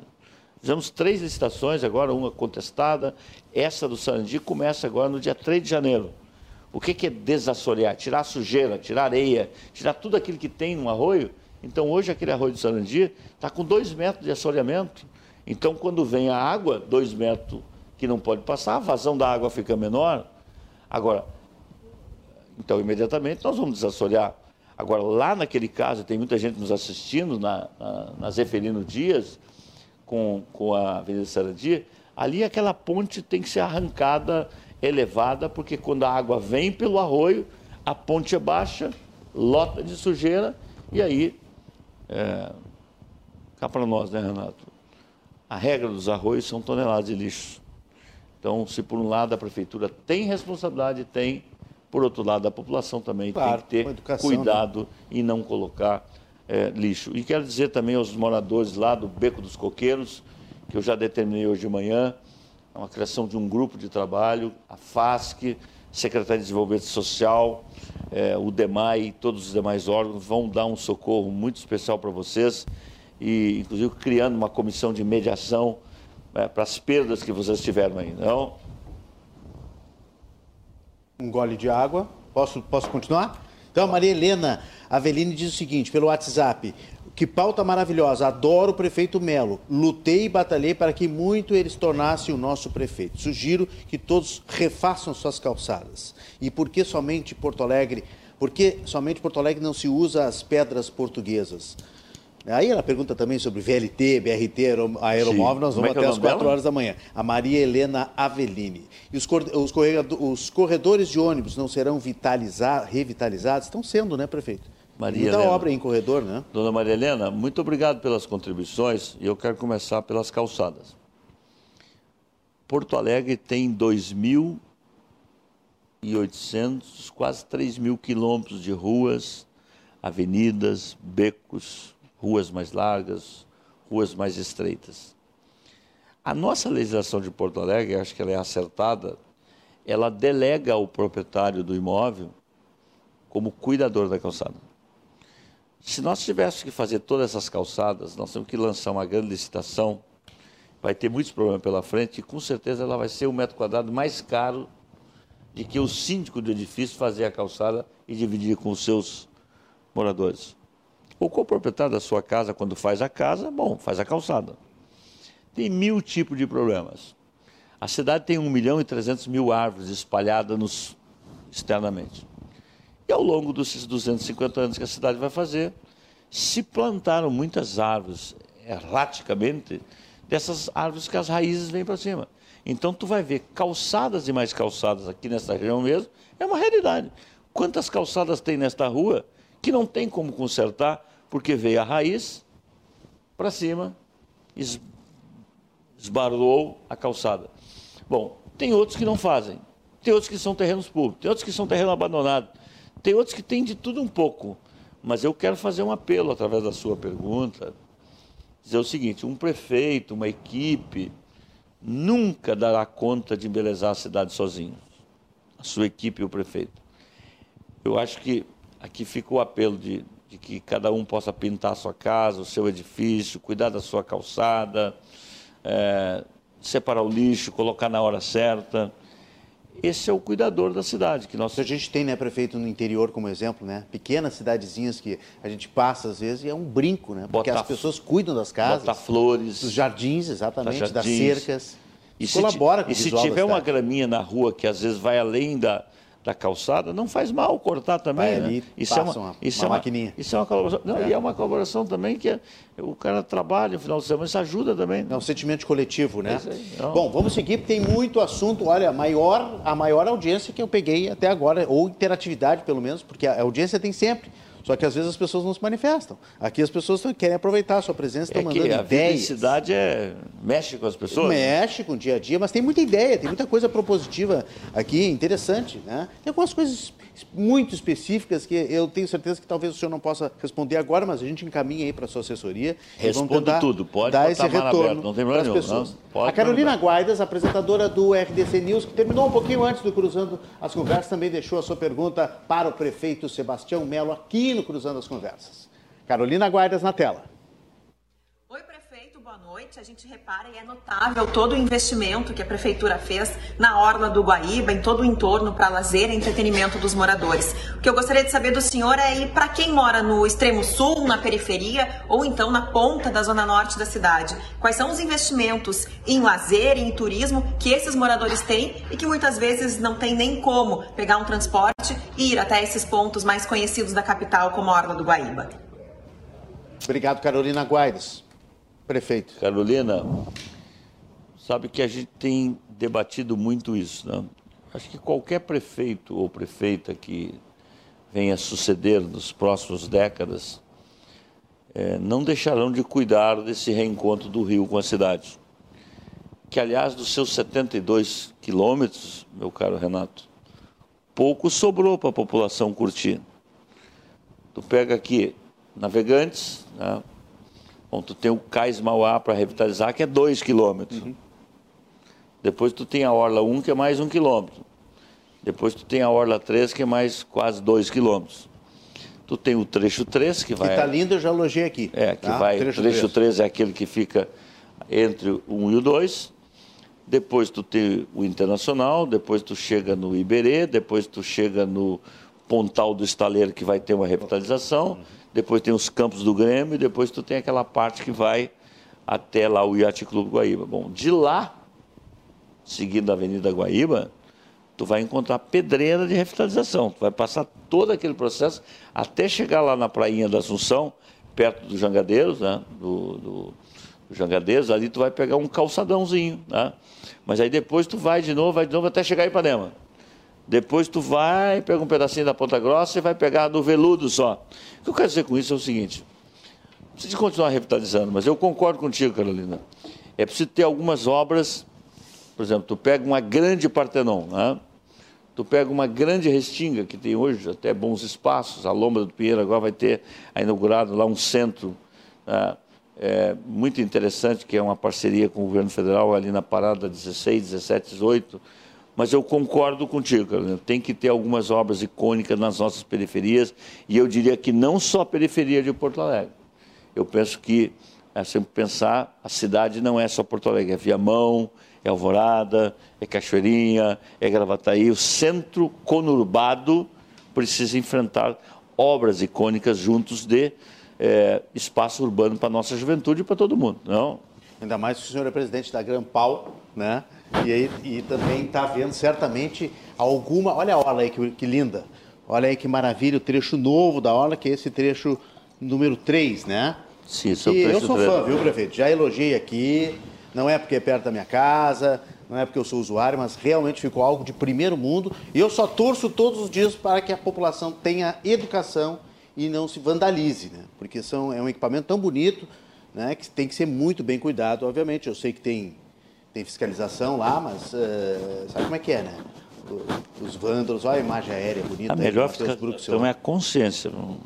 Speaker 4: Fizemos três licitações agora, uma contestada. Essa do Sarandi começa agora no dia 3 de janeiro. O que é desassorear? Tirar sujeira, tirar areia, tirar tudo aquilo que tem no arroio então, hoje, aquele arroio de Sarandi está com dois metros de assoreamento. Então, quando vem a água, dois metros que não pode passar, a vazão da água fica menor. Agora, então, imediatamente, nós vamos desassorear. Agora, lá naquele caso, tem muita gente nos assistindo, na, na, na Zeferino Dias, com, com a Avenida Sarandi, ali aquela ponte tem que ser arrancada, elevada, porque quando a água vem pelo arroio, a ponte é baixa, lota de sujeira, e aí é, cá para nós, né, Renato? A regra dos arroios são toneladas de lixo. Então, se por um lado a prefeitura tem responsabilidade, tem, por outro lado a população também claro, tem que ter educação, cuidado né? e não colocar é, lixo. E quero dizer também aos moradores lá do Beco dos Coqueiros, que eu já determinei hoje de manhã, a criação de um grupo de trabalho, a FASC, Secretaria de Desenvolvimento Social, é, o DEMAI e todos os demais órgãos vão dar um socorro muito especial para vocês e, inclusive, criando uma comissão de mediação é, para as perdas que vocês tiveram aí. Então,
Speaker 3: um gole de água. Posso, posso continuar? Então, a Maria Helena Aveline diz o seguinte, pelo WhatsApp, que pauta maravilhosa, adoro o prefeito Melo. Lutei e batalhei para que muito ele se tornasse o nosso prefeito. Sugiro que todos refaçam suas calçadas. E por que somente Porto Alegre? Por que somente Porto Alegre não se usa as pedras portuguesas? Aí ela pergunta também sobre VLT, BRT, aeromóvel, nós vamos é até é as 4 horas da manhã. A Maria Helena Avellini. E os corredores de ônibus não serão revitalizados? Estão sendo, né, prefeito? Maria Muita Helena. obra em corredor, né?
Speaker 4: Dona Maria Helena, muito obrigado pelas contribuições e eu quero começar pelas calçadas. Porto Alegre tem 2.800, quase 3 mil quilômetros de ruas, avenidas, becos, ruas mais largas, ruas mais estreitas. A nossa legislação de Porto Alegre, acho que ela é acertada, ela delega ao proprietário do imóvel como cuidador da calçada. Se nós tivéssemos que fazer todas essas calçadas, nós temos que lançar uma grande licitação, vai ter muitos problemas pela frente e com certeza ela vai ser um metro quadrado mais caro de que o síndico do edifício fazer a calçada e dividir com os seus moradores. O coproprietário da sua casa, quando faz a casa, bom, faz a calçada. Tem mil tipos de problemas. A cidade tem 1 milhão e 300 mil árvores espalhadas nos, externamente. E ao longo dos 250 anos que a cidade vai fazer, se plantaram muitas árvores, erraticamente, dessas árvores que as raízes vêm para cima. Então tu vai ver calçadas e mais calçadas aqui nessa região mesmo, é uma realidade. Quantas calçadas tem nesta rua que não tem como consertar porque veio a raiz para cima, esbarrou a calçada. Bom, tem outros que não fazem, tem outros que são terrenos públicos, tem outros que são terreno abandonado, tem outros que têm de tudo um pouco. Mas eu quero fazer um apelo através da sua pergunta, dizer o seguinte: um prefeito, uma equipe, nunca dará conta de embelezar a cidade sozinho. A sua equipe e o prefeito. Eu acho que aqui fica o apelo de de que cada um possa pintar a sua casa, o seu edifício, cuidar da sua calçada, é, separar o lixo, colocar na hora certa. Esse é o cuidador da cidade que nós.
Speaker 3: A gente tem, né, prefeito, no interior como exemplo, né? Pequenas cidadezinhas que a gente passa às vezes e é um brinco, né? Porque botar, as pessoas cuidam das casas,
Speaker 4: botar flores,
Speaker 3: dos jardins, exatamente, jardins, das cercas.
Speaker 4: E colabora com E se tiver uma graminha na rua que às vezes vai além da, da calçada, não faz mal cortar também. Vai né?
Speaker 3: isso, é uma, uma, isso uma é uma maquininha.
Speaker 4: Isso é uma colaboração. Não, é. E é uma colaboração também que é, o cara trabalha no final de semana, isso ajuda também.
Speaker 3: É um sentimento coletivo, né? É Bom, vamos seguir, tem muito assunto. Olha, maior, a maior audiência que eu peguei até agora, ou interatividade pelo menos, porque a audiência tem sempre. Só que às vezes as pessoas não se manifestam. Aqui as pessoas querem aproveitar a sua presença, estão é mandando que a ideias.
Speaker 4: A cidade é... mexe com as pessoas.
Speaker 3: Né? Mexe com o dia a dia, mas tem muita ideia, tem muita coisa propositiva aqui, interessante. Né? Tem algumas coisas muito específicas que eu tenho certeza que talvez o senhor não possa responder agora, mas a gente encaminha aí para a sua assessoria.
Speaker 4: Respondo tudo, pode
Speaker 3: dar esse retorno aberto,
Speaker 4: não tem problema nenhum. Pessoas.
Speaker 3: Não, a Carolina Guaidas, apresentadora do RDC News, que terminou um pouquinho antes do Cruzando as Conversas, também deixou a sua pergunta para o prefeito Sebastião Melo aqui no Cruzando as Conversas. Carolina Guaidas na tela
Speaker 8: noite, a gente repara e é notável todo o investimento que a prefeitura fez na orla do Guaíba, em todo o entorno para lazer e entretenimento dos moradores. O que eu gostaria de saber do senhor é para quem mora no extremo sul, na periferia ou então na ponta da zona norte da cidade, quais são os investimentos em lazer e em turismo que esses moradores têm e que muitas vezes não tem nem como pegar um transporte e ir até esses pontos mais conhecidos da capital como a orla do Guaíba.
Speaker 3: Obrigado, Carolina Guaides. Prefeito.
Speaker 4: Carolina, sabe que a gente tem debatido muito isso, né? Acho que qualquer prefeito ou prefeita que venha suceder nos próximos décadas é, não deixarão de cuidar desse reencontro do Rio com a cidade. Que, aliás, dos seus 72 quilômetros, meu caro Renato, pouco sobrou para a população curtir. Tu pega aqui Navegantes, né? Bom, tu tem o Cais Mauá para revitalizar, que é 2 quilômetros. Uhum. Depois tu tem a Orla 1, que é mais um quilômetro. Depois tu tem a Orla 3, que é mais quase 2 quilômetros. Tu tem o trecho 3, que vai...
Speaker 3: Que está lindo, eu já elogiei aqui.
Speaker 4: É, que tá? vai... Trecho, trecho 3. 3 é aquele que fica entre o 1 e o 2. depois tu tem o Internacional, depois tu chega no Iberê, depois tu chega no Pontal do Estaleiro, que vai ter uma revitalização, depois tem os campos do Grêmio, e depois tu tem aquela parte que vai até lá o Yacht Clube Guaíba. Bom, de lá, seguindo a Avenida Guaíba, tu vai encontrar pedreira de revitalização. Tu vai passar todo aquele processo até chegar lá na prainha da Assunção, perto dos Jangadeiros, né? do, do, do Jangadeiros, ali tu vai pegar um calçadãozinho. Né? Mas aí depois tu vai de novo, vai de novo até chegar em Ipanema. Depois tu vai, pega um pedacinho da Ponta Grossa e vai pegar no veludo só. O que eu quero dizer com isso é o seguinte: precisa continuar revitalizando, mas eu concordo contigo, Carolina. É preciso ter algumas obras, por exemplo, tu pega uma grande Partenon, né? tu pega uma grande Restinga, que tem hoje até bons espaços, a Lomba do Pinheiro agora vai ter inaugurado lá um centro né? é, muito interessante, que é uma parceria com o governo federal ali na parada 16, 17, 18. Mas eu concordo contigo, Carolina. Tem que ter algumas obras icônicas nas nossas periferias, e eu diria que não só a periferia de Porto Alegre. Eu penso que, é sempre pensar, a cidade não é só Porto Alegre, é Viamão, é Alvorada, é Cachoeirinha, é Gravataí. O centro conurbado precisa enfrentar obras icônicas juntos de é, espaço urbano para a nossa juventude e para todo mundo. Não?
Speaker 3: Ainda mais que o senhor é presidente da Grampal, né? E, aí, e também está vendo certamente alguma. Olha a orla aí que, que, linda. Olha aí que maravilha, o trecho novo da orla, que é esse trecho número 3, né?
Speaker 4: Sim,
Speaker 3: trecho Eu sou 3. fã, viu, prefeito? Já elogiei aqui. Não é porque é perto da minha casa, não é porque eu sou usuário, mas realmente ficou algo de primeiro mundo. E eu só torço todos os dias para que a população tenha educação e não se vandalize, né? Porque são, é um equipamento tão bonito, né? Que tem que ser muito bem cuidado, obviamente. Eu sei que tem tem fiscalização lá, mas uh, sabe como é que é, né? Os vândalos, olha a imagem aérea bonita.
Speaker 4: A melhor fiscalização é a consciência. Não...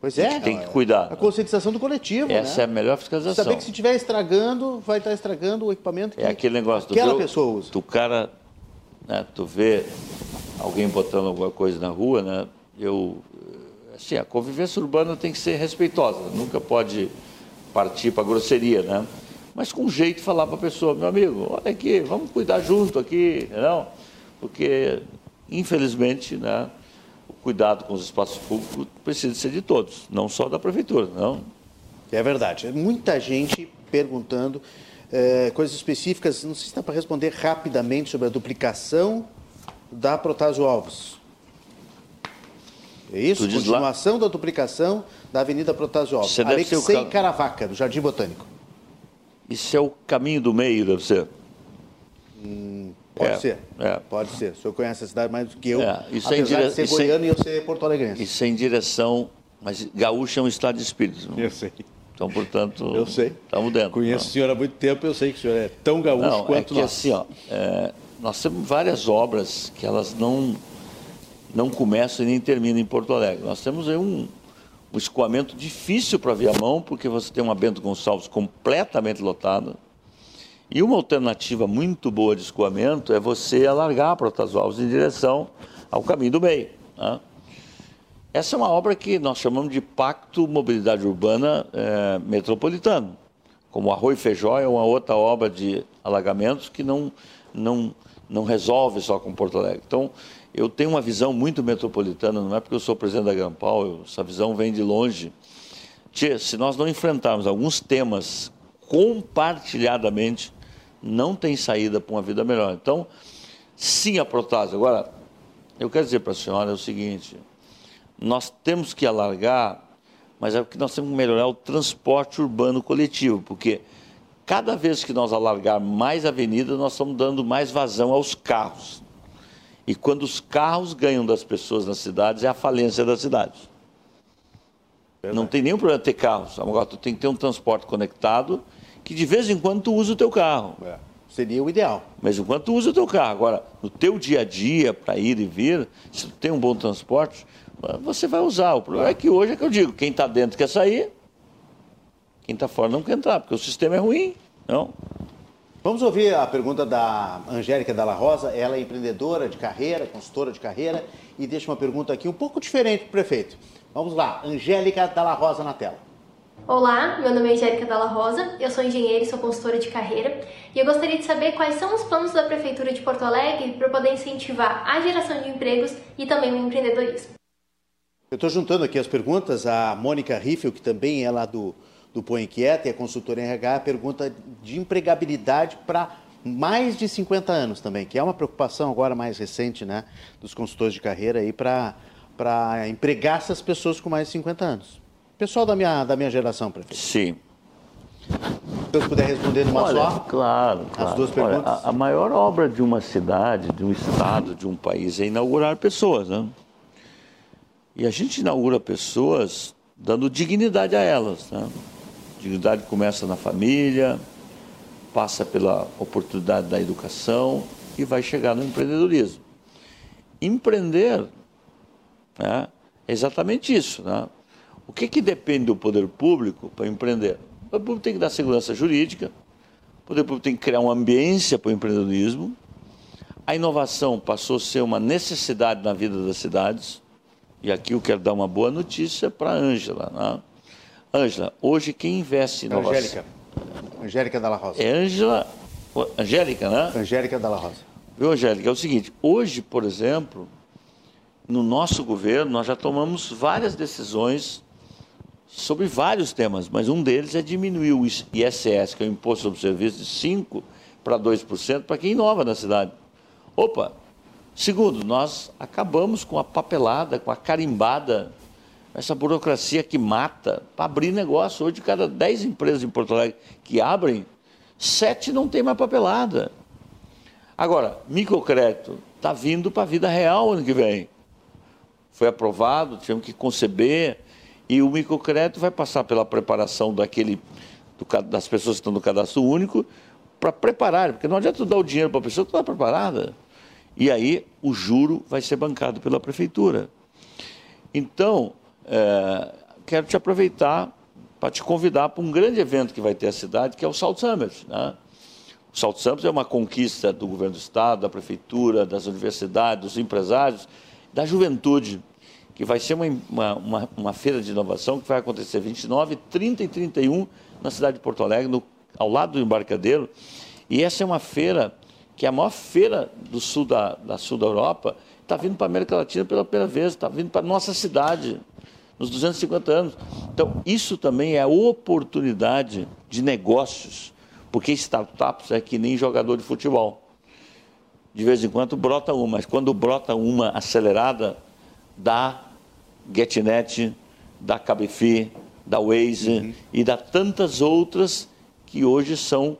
Speaker 3: Pois é.
Speaker 4: Tem que cuidar.
Speaker 3: A conscientização do coletivo,
Speaker 4: Essa
Speaker 3: né?
Speaker 4: é a melhor fiscalização.
Speaker 3: Saber que se estiver estragando, vai estar estragando o equipamento que
Speaker 4: É aquele negócio.
Speaker 3: Aquela
Speaker 4: tu
Speaker 3: pessoa usa.
Speaker 4: Tu cara, né, tu vê alguém botando alguma coisa na rua, né? Eu, assim, a convivência urbana tem que ser respeitosa. Nunca pode partir para grosseria, né? Mas com jeito de falar para a pessoa, meu amigo, olha aqui, vamos cuidar junto aqui, não? Porque, infelizmente, né, o cuidado com os espaços públicos precisa ser de todos, não só da prefeitura, não?
Speaker 3: É verdade. Muita gente perguntando é, coisas específicas, não sei se dá para responder rapidamente sobre a duplicação da Protásio Alves. É isso? Continuação lá? da duplicação da Avenida Protásio Alves. Alexei o... Caravaca, do Jardim Botânico.
Speaker 4: Isso é o caminho do meio, deve ser?
Speaker 3: Hum, pode é, ser. É. Pode ser. O senhor conhece a cidade mais do que eu.
Speaker 4: É, isso
Speaker 3: apesar
Speaker 4: é dire...
Speaker 3: de ser goiano e eu ser porto-alegrense.
Speaker 4: Isso é em direção... Mas gaúcho é um estado de espírito.
Speaker 3: Não? Eu sei.
Speaker 4: Então, portanto,
Speaker 3: eu sei.
Speaker 4: estamos dentro.
Speaker 3: Conheço
Speaker 4: não.
Speaker 3: o senhor há muito tempo, eu sei que o senhor é tão gaúcho
Speaker 4: não,
Speaker 3: quanto
Speaker 4: é que,
Speaker 3: nós.
Speaker 4: assim, ó, é, nós temos várias obras que elas não, não começam e nem terminam em Porto Alegre. Nós temos aí um, um escoamento difícil para Viamão, porque você tem uma Bento Gonçalves completamente lotada. E uma alternativa muito boa de escoamento é você alargar para Otávio Alves em direção ao caminho do meio. Né? Essa é uma obra que nós chamamos de Pacto Mobilidade Urbana é, Metropolitano. Como Arroio Feijó é uma outra obra de alagamentos que não, não, não resolve só com Porto Alegre. Então, eu tenho uma visão muito metropolitana, não é porque eu sou presidente da Grampal, essa visão vem de longe. Tchê, se nós não enfrentarmos alguns temas compartilhadamente, não tem saída para uma vida melhor. Então, sim a protase. Agora, eu quero dizer para a senhora o seguinte: nós temos que alargar, mas é que nós temos que melhorar o transporte urbano coletivo, porque cada vez que nós alargar mais avenida, nós estamos dando mais vazão aos carros. E quando os carros ganham das pessoas nas cidades, é a falência das cidades. Verdade. Não tem nenhum problema ter carros. Agora, tu tem que ter um transporte conectado que de vez em quando tu usa o teu carro. É,
Speaker 3: seria o ideal.
Speaker 4: Mas enquanto tu usa o teu carro. Agora, no teu dia a dia, para ir e vir, se tu tem um bom transporte, você vai usar. O problema é que hoje é que eu digo, quem está dentro quer sair, quem está fora não quer entrar, porque o sistema é ruim. Não.
Speaker 3: Vamos ouvir a pergunta da Angélica Dalla Rosa. Ela é empreendedora de carreira, consultora de carreira, e deixa uma pergunta aqui um pouco diferente para o prefeito. Vamos lá, Angélica Dalla Rosa na tela.
Speaker 9: Olá, meu nome é Angélica Dalla Rosa, eu sou engenheira e sou consultora de carreira e eu gostaria de saber quais são os planos da Prefeitura de Porto Alegre para poder incentivar a geração de empregos e também o empreendedorismo.
Speaker 3: Eu estou juntando aqui as perguntas, a Mônica Riffel, que também é lá do, do Põe Inquieta e é consultora RH, pergunta de empregabilidade para mais de 50 anos também, que é uma preocupação agora mais recente né, dos consultores de carreira aí para empregar essas pessoas com mais de 50 anos. Pessoal da minha, da minha geração, prefeito.
Speaker 4: Sim.
Speaker 3: Se eu puder responder numa
Speaker 4: Olha,
Speaker 3: só.
Speaker 4: Claro, claro.
Speaker 3: As duas perguntas.
Speaker 4: Olha, a, a, maior obra de uma cidade, de um estado, de um país é inaugurar pessoas, né? E a gente inaugura pessoas dando dignidade a elas, né? Dignidade começa na família, passa pela oportunidade da educação e vai chegar no empreendedorismo. Empreender né, é exatamente isso, né? O que, que depende do poder público para empreender? O poder público tem que dar segurança jurídica, o poder público tem que criar uma ambiência para o empreendedorismo. A inovação passou a ser uma necessidade na vida das cidades. E aqui eu quero dar uma boa notícia para a Ângela. Né? Ângela, hoje quem investe em inovação...
Speaker 3: Angélica. Angélica Dalla Rosa.
Speaker 4: É Ângela... Angélica, né?
Speaker 3: Angélica Dalla Rosa.
Speaker 4: Viu, Angélica? É o seguinte, hoje, por exemplo, no nosso governo, nós já tomamos várias decisões sobre vários temas, mas um deles é diminuir o ISS, que é o Imposto sobre Serviços, de 5% para 2% para quem inova na cidade. Opa! Segundo, nós acabamos com a papelada, com a carimbada, essa burocracia que mata para abrir negócio. Hoje, cada 10 empresas em Porto Alegre que abrem, 7 não tem mais papelada. Agora, microcrédito está vindo para a vida real ano que vem. Foi aprovado, tivemos que conceber, e o microcrédito vai passar pela preparação daquele, do, das pessoas que estão no cadastro único para preparar, porque não adianta dar o dinheiro para a pessoa que está preparada. E aí o juro vai ser bancado pela prefeitura. Então, é, quero te aproveitar para te convidar para um grande evento que vai ter a cidade, que é o Salt Summit. Né? O Salt Summit é uma conquista do governo do Estado, da prefeitura, das universidades, dos empresários, da juventude que vai ser uma, uma, uma, feira de inovação que vai acontecer 29, 30 e 31 na cidade de Porto Alegre, no, ao lado do embarcadeiro. E essa é uma feira que é a maior feira do sul da, da sul da Europa, está vindo para a América Latina pela primeira vez, está vindo para a nossa cidade, nos 250 anos. Então, isso também é oportunidade de negócios, porque startups é que nem jogador de futebol. De vez em quando brota uma, mas quando brota uma acelerada, dá GetNet, da Cabify, da Waze uhum. e da tantas outras que hoje são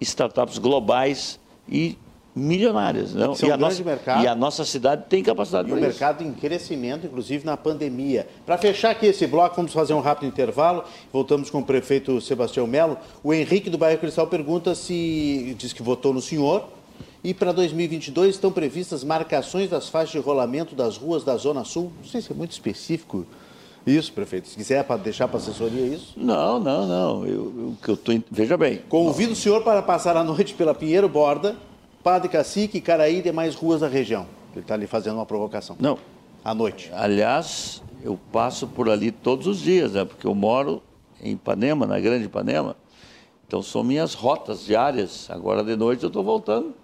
Speaker 4: startups globais e milionárias. Não?
Speaker 3: São
Speaker 4: e,
Speaker 3: a nossa, mercado,
Speaker 4: e a nossa cidade tem capacidade
Speaker 3: para
Speaker 4: isso.
Speaker 3: o mercado em crescimento, inclusive na pandemia. Para fechar aqui esse bloco, vamos fazer um rápido intervalo. Voltamos com o prefeito Sebastião Melo. O Henrique do Bairro Cristal pergunta se diz que votou no senhor e para 2022 estão previstas marcações das faixas de rolamento das ruas da Zona Sul. Não sei se é muito específico isso, prefeito. Se quiser para deixar para a assessoria isso.
Speaker 4: Não, não, não. Eu, eu, eu tô, veja bem.
Speaker 3: Convido o senhor para passar a noite pela Pinheiro Borda, Padre Cacique, Caraí e demais ruas da região. Ele está ali fazendo uma provocação.
Speaker 4: Não.
Speaker 3: À noite.
Speaker 4: Aliás, eu passo por ali todos os dias, né? Porque eu moro em Ipanema, na Grande Ipanema. Então são minhas rotas diárias. Agora de noite eu estou voltando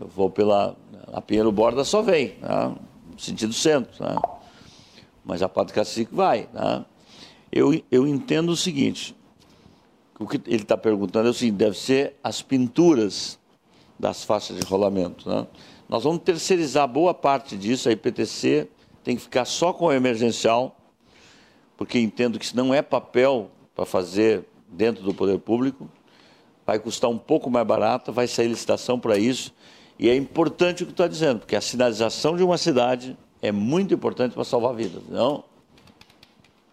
Speaker 4: eu vou pela. A Pinheiro Borda só vem, né? no sentido centro. Né? Mas a Padre Cacique vai. Né? Eu, eu entendo o seguinte: o que ele está perguntando é o seguinte: deve ser as pinturas das faixas de rolamento. Né? Nós vamos terceirizar boa parte disso, a IPTC tem que ficar só com o emergencial, porque entendo que isso não é papel para fazer dentro do poder público, vai custar um pouco mais barato, vai sair licitação para isso. E é importante o que está dizendo, porque a sinalização de uma cidade é muito importante para salvar vidas, não?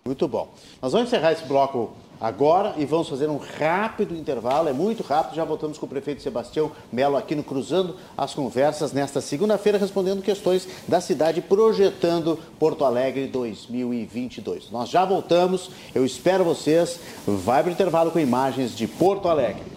Speaker 3: Muito bom. Nós vamos encerrar esse bloco agora e vamos fazer um rápido intervalo, é muito rápido, já voltamos com o prefeito Sebastião Melo aqui no Cruzando as Conversas nesta segunda-feira, respondendo questões da cidade, projetando Porto Alegre 2022. Nós já voltamos, eu espero vocês, vai para o intervalo com imagens de Porto Alegre.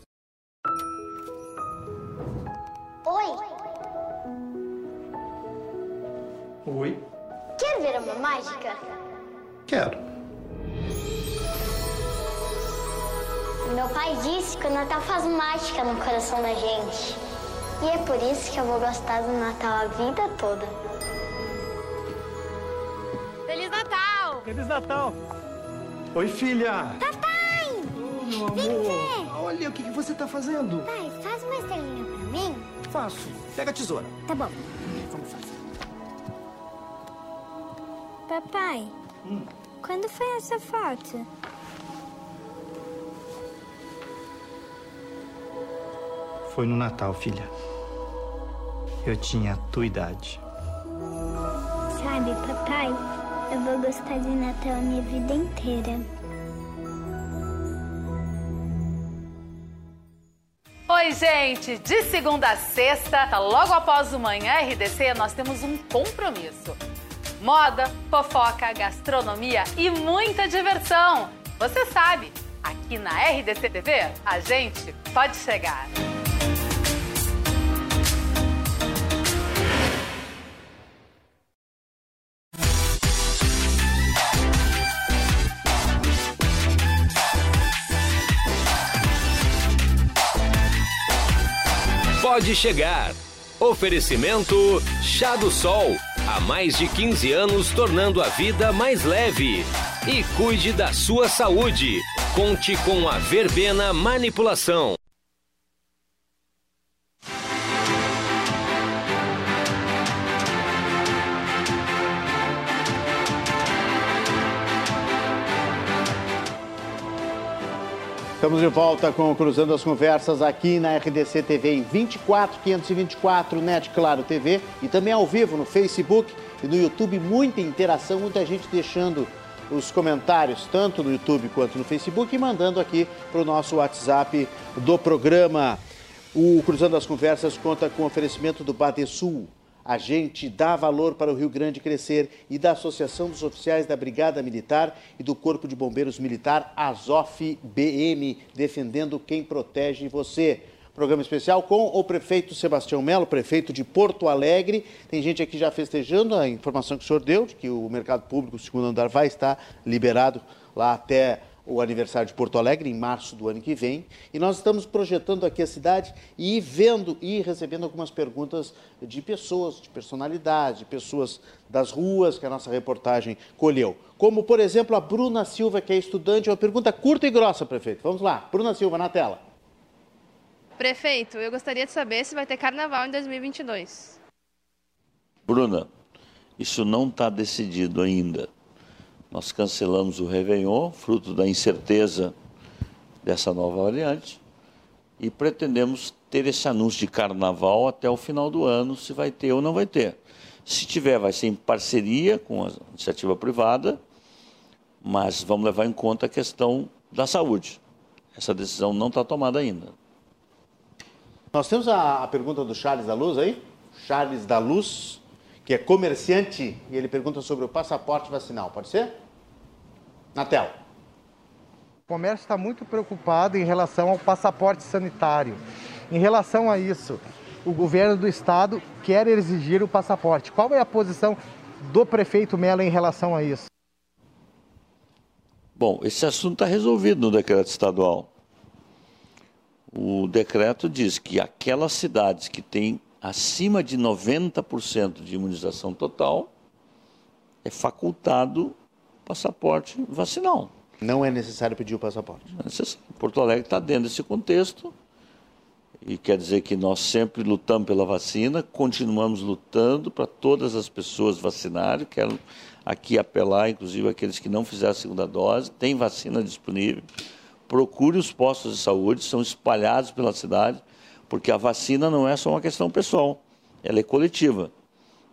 Speaker 10: Ver uma mágica?
Speaker 11: Quero.
Speaker 10: Meu pai disse que o Natal faz mágica no coração da gente. E é por isso que eu vou gostar do Natal a vida toda.
Speaker 11: Feliz Natal! Oi, filha!
Speaker 10: Papai!
Speaker 11: Oh, meu amor! Olha o que, que você tá fazendo.
Speaker 10: Pai, faz uma estrelinha pra mim.
Speaker 11: Faço. Pega a tesoura.
Speaker 10: Tá bom. Vamos fazer. Papai, hum. quando foi essa foto?
Speaker 11: Foi no Natal, filha. Eu tinha a tua idade.
Speaker 10: Sabe, papai, eu vou gostar de Natal a minha vida inteira.
Speaker 2: Oi, gente! De segunda a sexta, logo após o Manhã RDC, nós temos um compromisso. Moda, fofoca, gastronomia e muita diversão. Você sabe, aqui na RDC TV, a gente pode chegar.
Speaker 1: pode chegar. Oferecimento Chá do Sol. Há mais de 15 anos tornando a vida mais leve. E cuide da sua saúde. Conte com a Verbena Manipulação.
Speaker 3: Estamos de volta com o Cruzando as Conversas aqui na RDC TV em 24 524 Net Claro TV e também ao vivo no Facebook e no YouTube. Muita interação, muita gente deixando os comentários, tanto no YouTube quanto no Facebook, e mandando aqui para o nosso WhatsApp do programa. O Cruzando as Conversas conta com oferecimento do Badesul a gente dá valor para o Rio Grande crescer e da Associação dos Oficiais da Brigada Militar e do Corpo de Bombeiros Militar, Azof BM, defendendo quem protege você. Programa especial com o prefeito Sebastião Melo, prefeito de Porto Alegre. Tem gente aqui já festejando a informação que o senhor deu, de que o mercado público, segundo andar, vai estar liberado lá até o aniversário de Porto Alegre, em março do ano que vem. E nós estamos projetando aqui a cidade e vendo e recebendo algumas perguntas de pessoas, de personalidade, de pessoas das ruas que a nossa reportagem colheu. Como, por exemplo, a Bruna Silva, que é estudante. Uma pergunta curta e grossa, prefeito. Vamos lá. Bruna Silva, na tela.
Speaker 12: Prefeito, eu gostaria de saber se vai ter carnaval em 2022.
Speaker 4: Bruna, isso não está decidido ainda. Nós cancelamos o Réveillon, fruto da incerteza dessa nova variante, e pretendemos ter esse anúncio de carnaval até o final do ano, se vai ter ou não vai ter. Se tiver, vai ser em parceria com a iniciativa privada, mas vamos levar em conta a questão da saúde. essa decisão não está tomada ainda.
Speaker 3: Nós temos a, pergunta do Charles da Luz aí. Charles da Luz, que é comerciante, e ele pergunta sobre o passaporte vacinal. Pode ser? Na tela.
Speaker 13: O comércio está muito preocupado em relação ao passaporte sanitário. Em relação a isso, o governo do estado quer exigir o passaporte. Qual é a posição do prefeito Mello em relação a isso?
Speaker 4: Bom, esse assunto está resolvido no decreto estadual. O decreto diz que aquelas cidades que têm acima de 90% de imunização total é facultado passaporte vacinal.
Speaker 3: Não é necessário pedir o passaporte.
Speaker 4: É necessário. Porto Alegre está dentro desse contexto e quer dizer que nós sempre lutamos pela vacina, continuamos lutando para todas as pessoas vacinarem. Quero aqui apelar, inclusive, aqueles que não fizeram a segunda dose, tem vacina disponível. Procure os postos de saúde, são espalhados pela cidade, porque a vacina não é só uma questão pessoal, ela é coletiva.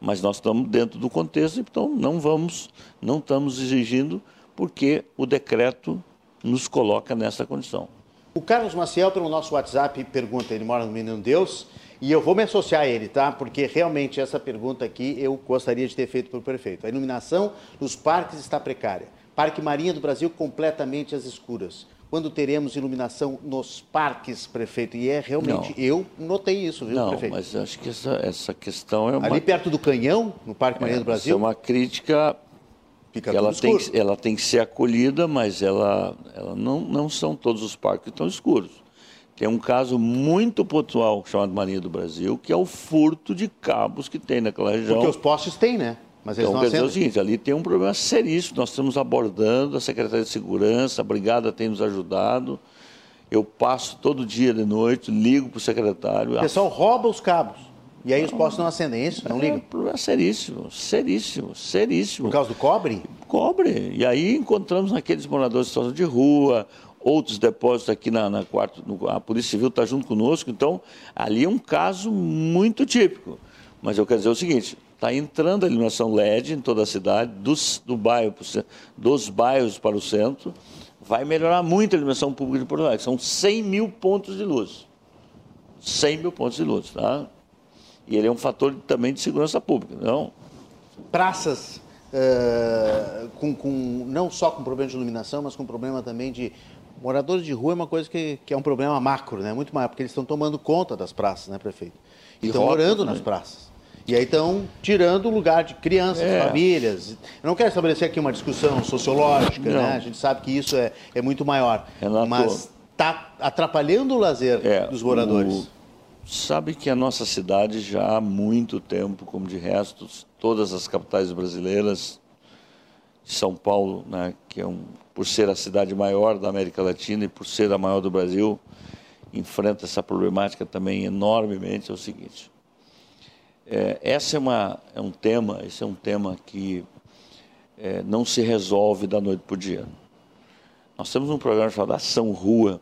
Speaker 4: Mas nós estamos dentro do contexto, então não vamos, não estamos exigindo, porque o decreto nos coloca nessa condição.
Speaker 3: O Carlos Maciel, pelo nosso WhatsApp, pergunta, ele mora no Menino Deus, e eu vou me associar a ele, tá? Porque realmente essa pergunta aqui eu gostaria de ter feito para o prefeito. A iluminação nos parques está precária. Parque Marinha do Brasil completamente às escuras. Quando teremos iluminação nos parques, prefeito? E é realmente, não. eu notei isso, viu,
Speaker 4: não,
Speaker 3: prefeito?
Speaker 4: mas acho que essa, essa questão é uma...
Speaker 3: Ali perto do Canhão, no Parque Marinha é, do Brasil?
Speaker 4: é uma crítica Fica ela tem, que, ela tem que ser acolhida, mas ela, ela não, não são todos os parques que estão escuros. Tem um caso muito pontual chamado Marinha do Brasil, que é o furto de cabos que tem naquela região.
Speaker 3: Porque os postes têm, né?
Speaker 4: Mas então, quer dizer o seguinte, ali tem um problema seríssimo, nós estamos abordando, a Secretaria de Segurança, a Brigada tem nos ajudado. Eu passo todo dia de noite, ligo para o secretário.
Speaker 3: O pessoal rouba os cabos. E aí os postos não acendem, é isso? Não é, ligam?
Speaker 4: É seríssimo, seríssimo, seríssimo.
Speaker 3: Por causa do cobre?
Speaker 4: Cobre. E aí encontramos aqueles moradores de situação de rua, outros depósitos aqui na, na quarto, no, a Polícia Civil está junto conosco, então ali é um caso muito típico. Mas eu quero dizer o seguinte, está entrando a iluminação LED em toda a cidade, dos, do bairro, dos bairros para o centro, vai melhorar muito a iluminação pública de Porto Alegre. São 100 mil pontos de luz. 100 mil pontos de luz, tá? E ele é um fator também de segurança pública, não?
Speaker 3: Praças uh, com, com, não só com problema de iluminação, mas com problema também de Moradores de rua é uma coisa que, que é um problema macro, né? Muito maior, porque eles estão tomando conta das praças, né, prefeito? E estão morando nas praças. E aí estão tirando o lugar de crianças, é. famílias. Eu não quero estabelecer aqui uma discussão sociológica, né? A gente sabe que isso é, é muito maior. Renato, mas está atrapalhando o lazer é, dos moradores. O...
Speaker 4: Sabe que a nossa cidade já há muito tempo, como de restos, todas as capitais brasileiras, São Paulo, né, que é um por ser a cidade maior da América Latina e por ser a maior do Brasil, enfrenta essa problemática também enormemente. É o seguinte: é, essa é, uma, é um tema, esse é um tema que é, não se resolve da noite para o dia. Nós temos um programa chamado Ação Rua,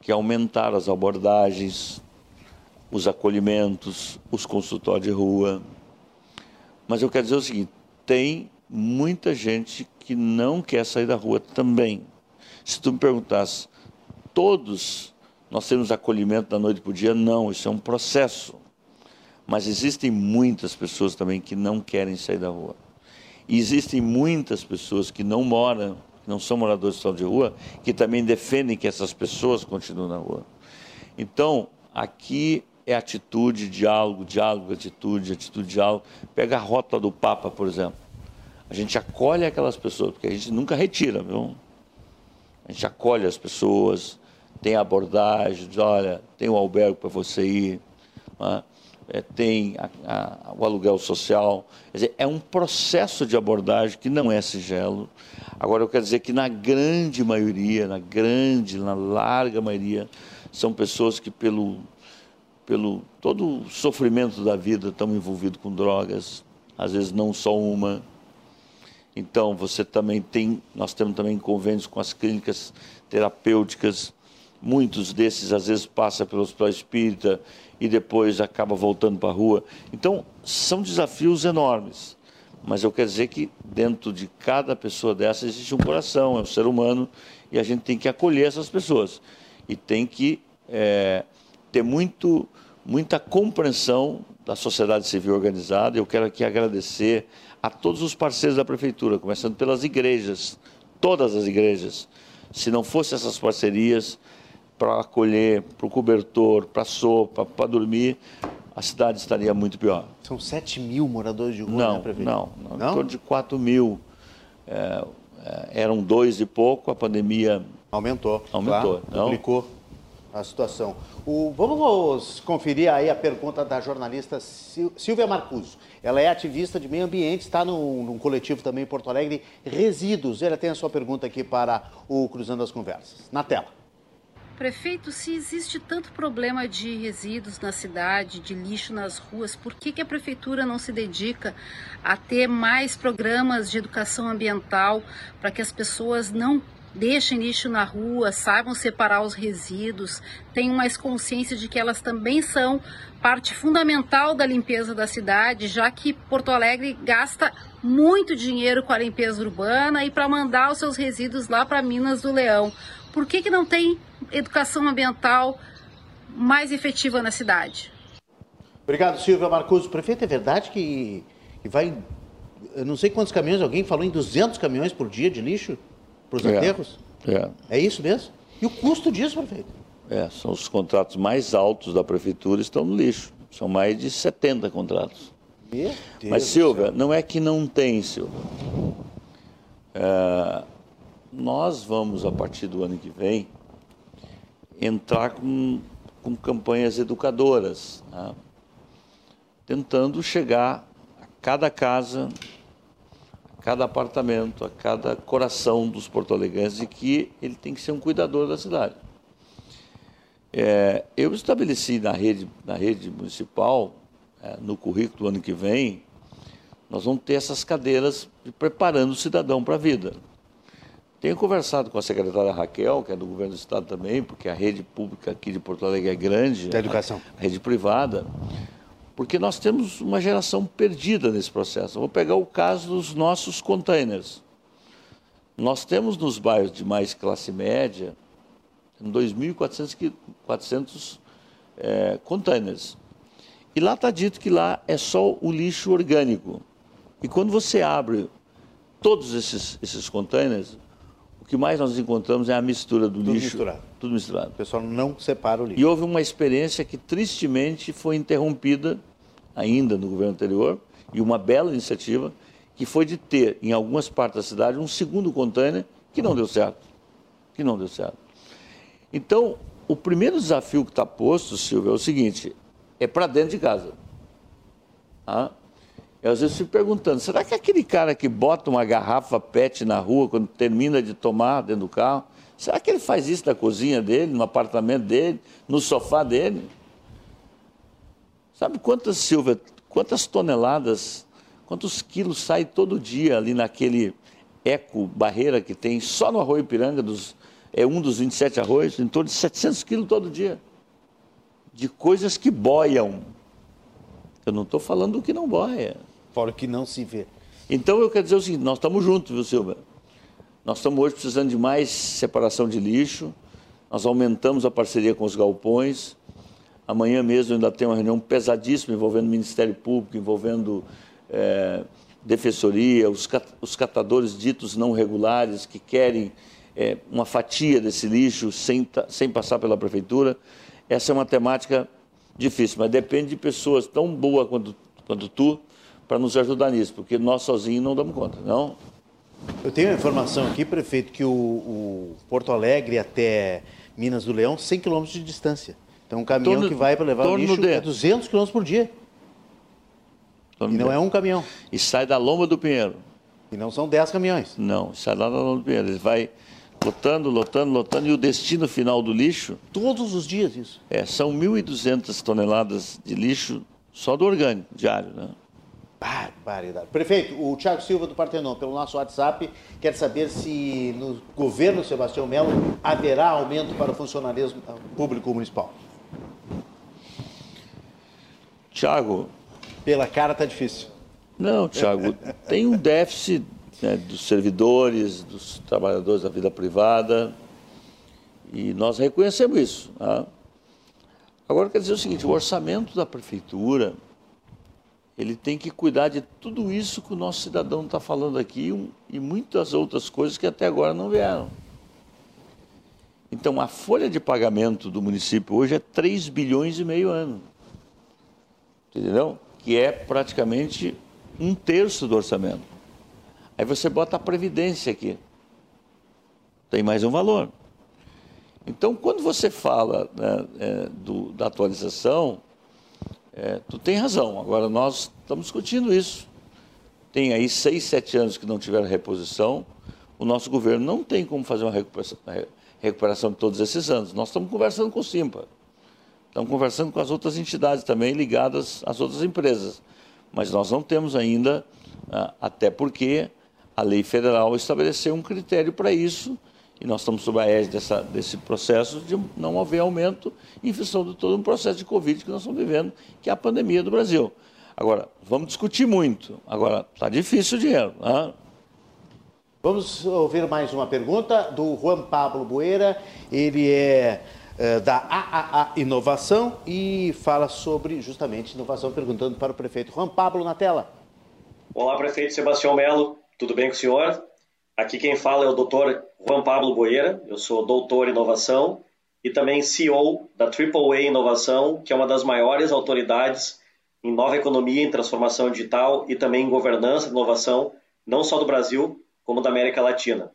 Speaker 4: que é aumentar as abordagens, os acolhimentos, os consultórios de rua. Mas eu quero dizer o seguinte: tem muita gente que não quer sair da rua também. Se tu me perguntasse, todos nós temos acolhimento da noite para o dia? Não, isso é um processo. Mas existem muitas pessoas também que não querem sair da rua. E existem muitas pessoas que não moram, que não são moradores de de rua, que também defendem que essas pessoas continuem na rua. Então, aqui é atitude, diálogo, diálogo, atitude, atitude, diálogo. Pega a rota do Papa, por exemplo. A gente acolhe aquelas pessoas, porque a gente nunca retira, viu? A gente acolhe as pessoas, tem abordagem, diz, olha, tem um albergue para você ir, é, tem a, a, o aluguel social. Dizer, é um processo de abordagem que não é sigelo. Agora, eu quero dizer que na grande maioria, na grande, na larga maioria, são pessoas que pelo, pelo todo o sofrimento da vida estão envolvidos com drogas, às vezes não só uma, então, você também tem, nós temos também convênios com as clínicas terapêuticas. Muitos desses, às vezes, passam pelo hospital espírita e depois acaba voltando para a rua. Então, são desafios enormes. Mas eu quero dizer que dentro de cada pessoa dessa existe um coração, é um ser humano, e a gente tem que acolher essas pessoas. E tem que é, ter muito, muita compreensão da sociedade civil organizada. Eu quero aqui agradecer a todos os parceiros da prefeitura, começando pelas igrejas, todas as igrejas. Se não fossem essas parcerias para acolher, para o cobertor, para a sopa, para dormir, a cidade estaria muito pior.
Speaker 3: São 7 mil moradores de rua,
Speaker 4: não,
Speaker 3: né, prefeito?
Speaker 4: Não, não, em torno de 4 mil. É, é, eram dois e pouco, a pandemia
Speaker 3: aumentou.
Speaker 4: Aumentou.
Speaker 3: Claro, complicou a situação. O, vamos conferir aí a pergunta da jornalista Silvia Marcuso. Ela é ativista de meio ambiente, está num, num, coletivo também em Porto Alegre, Resíduos. Ela tem a sua pergunta aqui para o Cruzando as Conversas. Na tela.
Speaker 14: Prefeito, se existe tanto problema de resíduos na cidade, de lixo nas ruas, por que, que a prefeitura não se dedica a ter mais programas de educação ambiental para que as pessoas não deixem lixo na rua, saibam separar os resíduos, tenham mais consciência de que elas também são parte fundamental da limpeza da cidade, já que Porto Alegre gasta muito dinheiro com a limpeza urbana e para mandar os seus resíduos lá para Minas do Leão. Por que, que não tem educação ambiental mais efetiva na cidade?
Speaker 3: Obrigado, Silvia Marcuso. Prefeito, é verdade que, que vai, eu não sei quantos caminhões, alguém falou em 200 caminhões por dia de lixo para os
Speaker 4: é,
Speaker 3: aterros?
Speaker 4: É.
Speaker 3: É isso mesmo? E o custo disso, prefeito?
Speaker 4: É, são os contratos mais altos da prefeitura estão no lixo. São mais de 70 contratos.
Speaker 3: Meu Deus
Speaker 4: Mas, Silvia, não é que não tem, Silvia. É, nós vamos, a partir do ano que vem, entrar com, com campanhas educadoras, né? tentando chegar a cada casa, a cada apartamento, a cada coração dos porto-alegrenses de que ele tem que ser um cuidador da cidade. É, eu estabeleci na rede, na rede municipal, é, no currículo do ano que vem, nós vamos ter essas cadeiras preparando o cidadão para a vida. Tenho conversado com a secretária Raquel, que é do governo do estado também, porque a rede pública aqui de Porto Alegre é grande.
Speaker 3: Da educação.
Speaker 4: A, a rede privada. Porque nós temos uma geração perdida nesse processo. vou pegar o caso dos nossos containers. Nós temos nos bairros de mais classe média 2.400 é, containers. E lá está dito que lá é só o lixo orgânico. E quando você abre todos esses, esses containers, que mais nós encontramos é a mistura do
Speaker 3: tudo
Speaker 4: lixo.
Speaker 3: Misturado.
Speaker 4: Tudo misturado.
Speaker 3: O pessoal não separa o lixo.
Speaker 4: E houve uma experiência que tristemente foi interrompida ainda no governo anterior, e uma bela iniciativa, que foi de ter em algumas partes da cidade um segundo container que não deu certo. Que não deu certo. Então, o primeiro desafio que está posto, Silvio, é o seguinte: é para dentro de casa. Ah, eu às vezes fico perguntando, será que aquele cara que bota uma garrafa PET na rua quando termina de tomar dentro do carro, será que ele faz isso na cozinha dele, no apartamento dele, no sofá dele? Sabe quantas, Silvia, quantas toneladas, quantos quilos sai todo dia ali naquele eco barreira que tem só no Arroio Ipiranga, dos, é um dos 27 arroios, em torno de 700 quilos todo dia, de coisas que boiam. Eu não estou falando do que não boia.
Speaker 3: Que não se vê.
Speaker 4: Então eu quero dizer o seguinte, nós estamos juntos, viu, Silva? Nós estamos hoje precisando de mais separação de lixo, nós aumentamos a parceria com os galpões. Amanhã mesmo ainda tem uma reunião pesadíssima envolvendo o Ministério Público, envolvendo é, Defensoria, os, os catadores ditos não regulares que querem é, uma fatia desse lixo sem, sem passar pela Prefeitura. Essa é uma temática difícil, mas depende de pessoas tão boas quanto, quanto tu para nos ajudar nisso, porque nós sozinhos não damos conta, não?
Speaker 3: Eu tenho a informação aqui, prefeito, que o, o Porto Alegre até Minas do Leão, 100 quilômetros de distância. Então, um caminhão
Speaker 4: Torno,
Speaker 3: que vai para levar lixo é 200 quilômetros por dia.
Speaker 4: Torno
Speaker 3: e não é um caminhão.
Speaker 4: E sai da Lomba do Pinheiro.
Speaker 3: E não são 10 caminhões.
Speaker 4: Não, sai lá da Lomba do Pinheiro. Ele vai lotando, lotando, lotando, e o destino final do lixo...
Speaker 3: Todos os dias isso.
Speaker 4: É, são 1.200 toneladas de lixo só do orgânico, diário, né?
Speaker 3: Barbaridade. Prefeito, o Tiago Silva do Partenon, pelo nosso WhatsApp, quer saber se no governo Sebastião Melo haverá aumento para o funcionalismo público municipal.
Speaker 4: Tiago.
Speaker 3: Pela cara tá difícil.
Speaker 4: Não, Tiago, tem um déficit né, dos servidores, dos trabalhadores da vida privada, e nós reconhecemos isso. Tá? Agora, quer dizer o seguinte, o orçamento da prefeitura, ele tem que cuidar de tudo isso que o nosso cidadão está falando aqui e muitas outras coisas que até agora não vieram. Então, a folha de pagamento do município hoje é 3 bilhões e meio ano. Entendeu? Que é praticamente um terço do orçamento. Aí você bota a previdência aqui. Tem mais um valor. Então, quando você fala né, é, do, da atualização, é, tu tem razão. Agora, nós estamos discutindo isso. Tem aí seis, sete anos que não tiveram reposição. O nosso governo não tem como fazer uma recuperação, recuperação de todos esses anos. Nós estamos conversando com o Simpa. Estamos conversando com as outras entidades também ligadas às outras empresas. Mas nós não temos ainda, ah, até porque a lei federal estabeleceu um critério para isso e nós estamos sob a égide dessa, desse processo de não haver aumento em função de todo um processo de Covid que nós estamos vivendo, que é a pandemia do Brasil. Agora, vamos discutir muito. Agora, está difícil o dinheiro. Né?
Speaker 3: Vamos ouvir mais uma pergunta do Juan Pablo Boeira. Ele é, é da AAA Inovação e fala sobre justamente inovação, perguntando para o prefeito. Juan Pablo, na tela.
Speaker 15: Olá, prefeito Sebastião Melo. Tudo bem com o senhor? Aqui quem fala é o doutor Juan Pablo Boeira, eu sou doutor em inovação e também CEO da AAA Inovação, que é uma das maiores autoridades em nova economia, em transformação digital e também em governança de inovação, não só do Brasil, como da América Latina.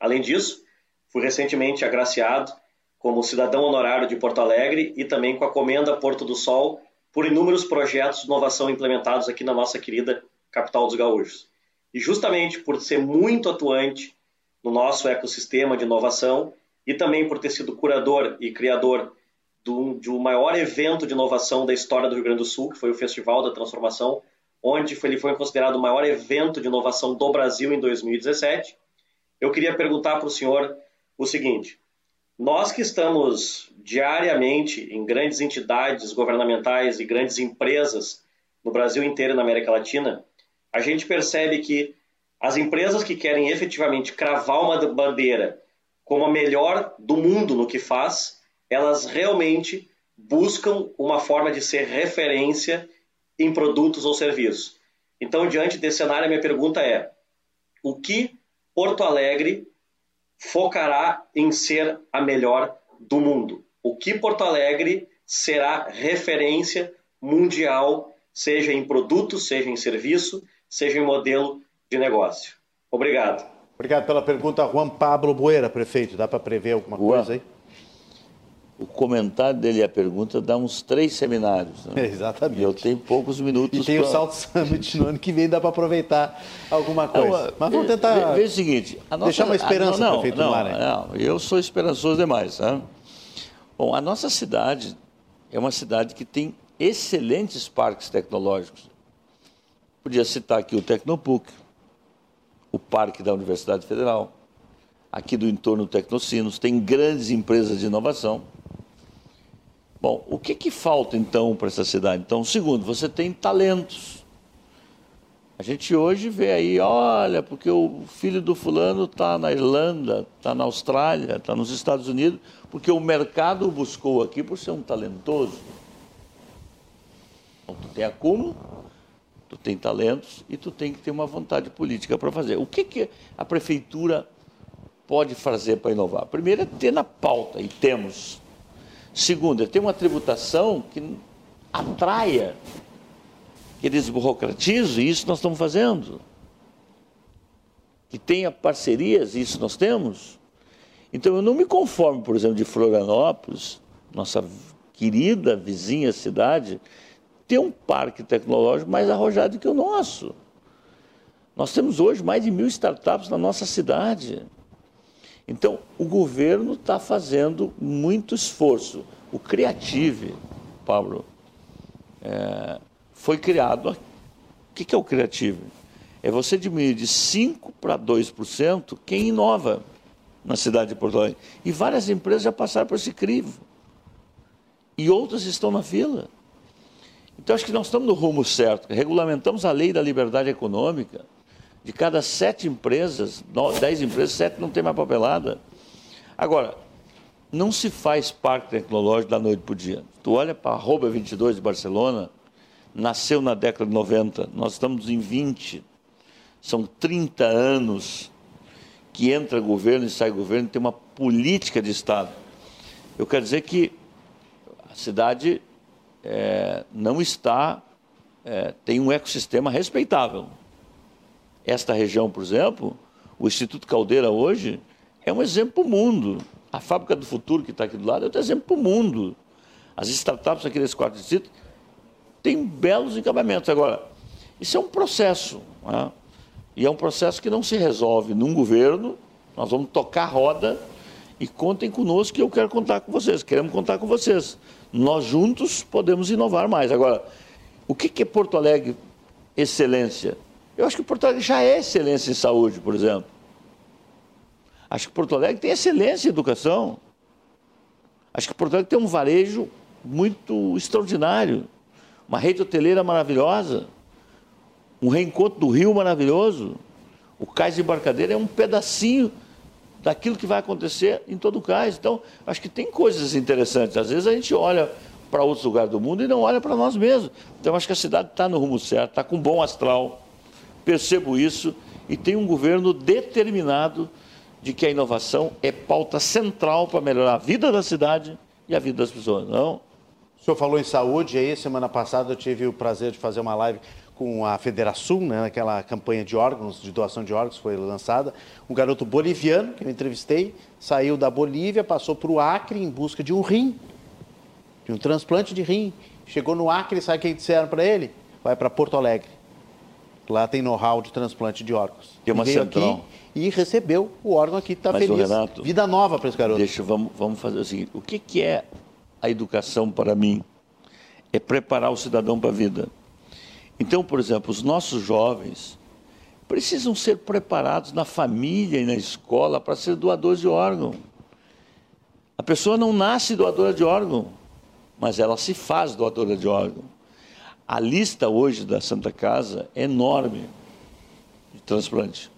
Speaker 15: Além disso, fui recentemente agraciado como cidadão honorário de Porto Alegre e também com a Comenda Porto do Sol por inúmeros projetos de inovação implementados aqui na nossa querida capital dos gaúchos. E justamente por ser muito atuante no nosso ecossistema de inovação e também por ter sido curador e criador do, de um maior evento de inovação da história do Rio Grande do Sul, que foi o Festival da Transformação, onde ele foi considerado o maior evento de inovação do Brasil em 2017. Eu queria perguntar para o senhor o seguinte: nós que estamos diariamente em grandes entidades governamentais e grandes empresas no Brasil inteiro e na América Latina, a gente percebe que as empresas que querem efetivamente cravar uma bandeira como a melhor do mundo no que faz, elas realmente buscam uma forma de ser referência em produtos ou serviços. Então, diante desse cenário, a minha pergunta é: o que Porto Alegre focará em ser a melhor do mundo? O que Porto Alegre será referência mundial, seja em produto, seja em serviço, seja em modelo de negócio. Obrigado.
Speaker 3: Obrigado pela pergunta, Juan Pablo Boeira, prefeito. Dá para prever alguma Juan, coisa aí?
Speaker 4: O comentário dele e a pergunta dá uns três seminários.
Speaker 3: Né? exatamente.
Speaker 4: E eu tenho poucos minutos.
Speaker 3: E tem pra... o Salto Summit no ano que vem, dá para aproveitar alguma coisa. Não,
Speaker 4: Mas vamos tentar. Veja o seguinte:
Speaker 3: nossa... deixar uma esperança,
Speaker 4: não, não,
Speaker 3: prefeito
Speaker 4: não, não, eu sou esperançoso demais. Tá? Bom, a nossa cidade é uma cidade que tem excelentes parques tecnológicos. Podia citar aqui o Tecnopuc, o Parque da Universidade Federal, aqui do entorno do Tecnocinos, tem grandes empresas de inovação. Bom, o que, que falta então para essa cidade? Então, segundo, você tem talentos. A gente hoje vê aí, olha, porque o filho do fulano está na Irlanda, está na Austrália, está nos Estados Unidos, porque o mercado buscou aqui por ser um talentoso. Então, tu tem acúmulo, tu tem talentos e tu tem que ter uma vontade política para fazer. O que, que a prefeitura pode fazer para inovar? Primeiro é ter na pauta, e temos. Segundo, é ter uma tributação que atraia, que desburocratize, e isso nós estamos fazendo. Que tenha parcerias, e isso nós temos. Então eu não me conformo, por exemplo, de Florianópolis, nossa querida vizinha cidade, ter um parque tecnológico mais arrojado que o nosso. Nós temos hoje mais de mil startups na nossa cidade. Então, o governo está fazendo muito esforço. O Creative, Pablo, é, foi criado. O que é o Creative? É você diminuir de 5% para 2% quem inova na cidade de Porto Alegre. E várias empresas já passaram por esse crivo. E outras estão na fila. Então, acho que nós estamos no rumo certo. Regulamentamos a lei da liberdade econômica. De cada sete empresas, dez empresas, sete não tem mais papelada. Agora, não se faz parque tecnológico da noite para o dia. Tu olha para a Arroba 22 de Barcelona, nasceu na década de 90, nós estamos em 20. São 30 anos que entra governo e sai governo, tem uma política de Estado. Eu quero dizer que a cidade é, não está, é, tem um ecossistema respeitável. Esta região, por exemplo, o Instituto Caldeira hoje é um exemplo para o mundo. A fábrica do futuro que está aqui do lado é um exemplo para o mundo. As startups aqui nesse quarto distrito têm belos encabamentos. Agora, isso é um processo. Né? E é um processo que não se resolve num governo. Nós vamos tocar a roda e contem conosco que eu quero contar com vocês. Queremos contar com vocês. Nós juntos podemos inovar mais. Agora, o que é Porto Alegre excelência? Eu acho que Porto Alegre já é excelência em saúde, por exemplo. Acho que Porto Alegre tem excelência em educação. Acho que Porto Alegre tem um varejo muito extraordinário, uma rede hoteleira maravilhosa, um reencontro do Rio maravilhoso. O cais de embarcadeira é um pedacinho daquilo que vai acontecer em todo o cais. Então, acho que tem coisas interessantes. Às vezes a gente olha para outros lugares do mundo e não olha para nós mesmos. Então, acho que a cidade está no rumo certo, está com bom astral. Percebo isso e tem um governo determinado de que a inovação é pauta central para melhorar a vida da cidade e a vida das pessoas. Não?
Speaker 3: O senhor falou em saúde, aí semana passada eu tive o prazer de fazer uma live com a Federação, né, naquela campanha de órgãos, de doação de órgãos foi lançada. Um garoto boliviano que eu entrevistei, saiu da Bolívia, passou para o Acre em busca de um rim, de um transplante de rim. Chegou no Acre, sabe o que disseram para ele? Vai para Porto Alegre. Lá tem know-how de transplante de órgãos.
Speaker 4: Tem uma
Speaker 3: e veio
Speaker 4: central.
Speaker 3: aqui e recebeu o órgão aqui, está feliz.
Speaker 4: Renato,
Speaker 3: Vida nova para esse garoto.
Speaker 4: Deixa, vamos, vamos fazer o seguinte: o que, que é a educação para mim? É preparar o cidadão para a vida. Então, por exemplo, os nossos jovens precisam ser preparados na família e na escola para ser doadores de órgão. A pessoa não nasce doadora de órgão, mas ela se faz doadora de órgão. A lista hoje da Santa Casa é enorme de transplante,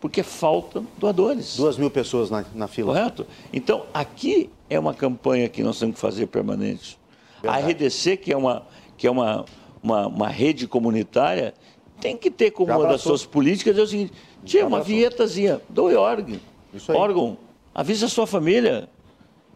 Speaker 4: porque faltam doadores.
Speaker 3: Duas mil pessoas na, na fila.
Speaker 4: Correto? Então, aqui é uma campanha que nós temos que fazer permanente.
Speaker 3: Verdade.
Speaker 4: A RDC, que é uma, que é uma, uma, uma rede comunitária, tem que ter como
Speaker 3: Já
Speaker 4: uma das suas políticas é o seguinte: tinha uma vinhetazinha, doe órgão. Órgão, avisa a sua família.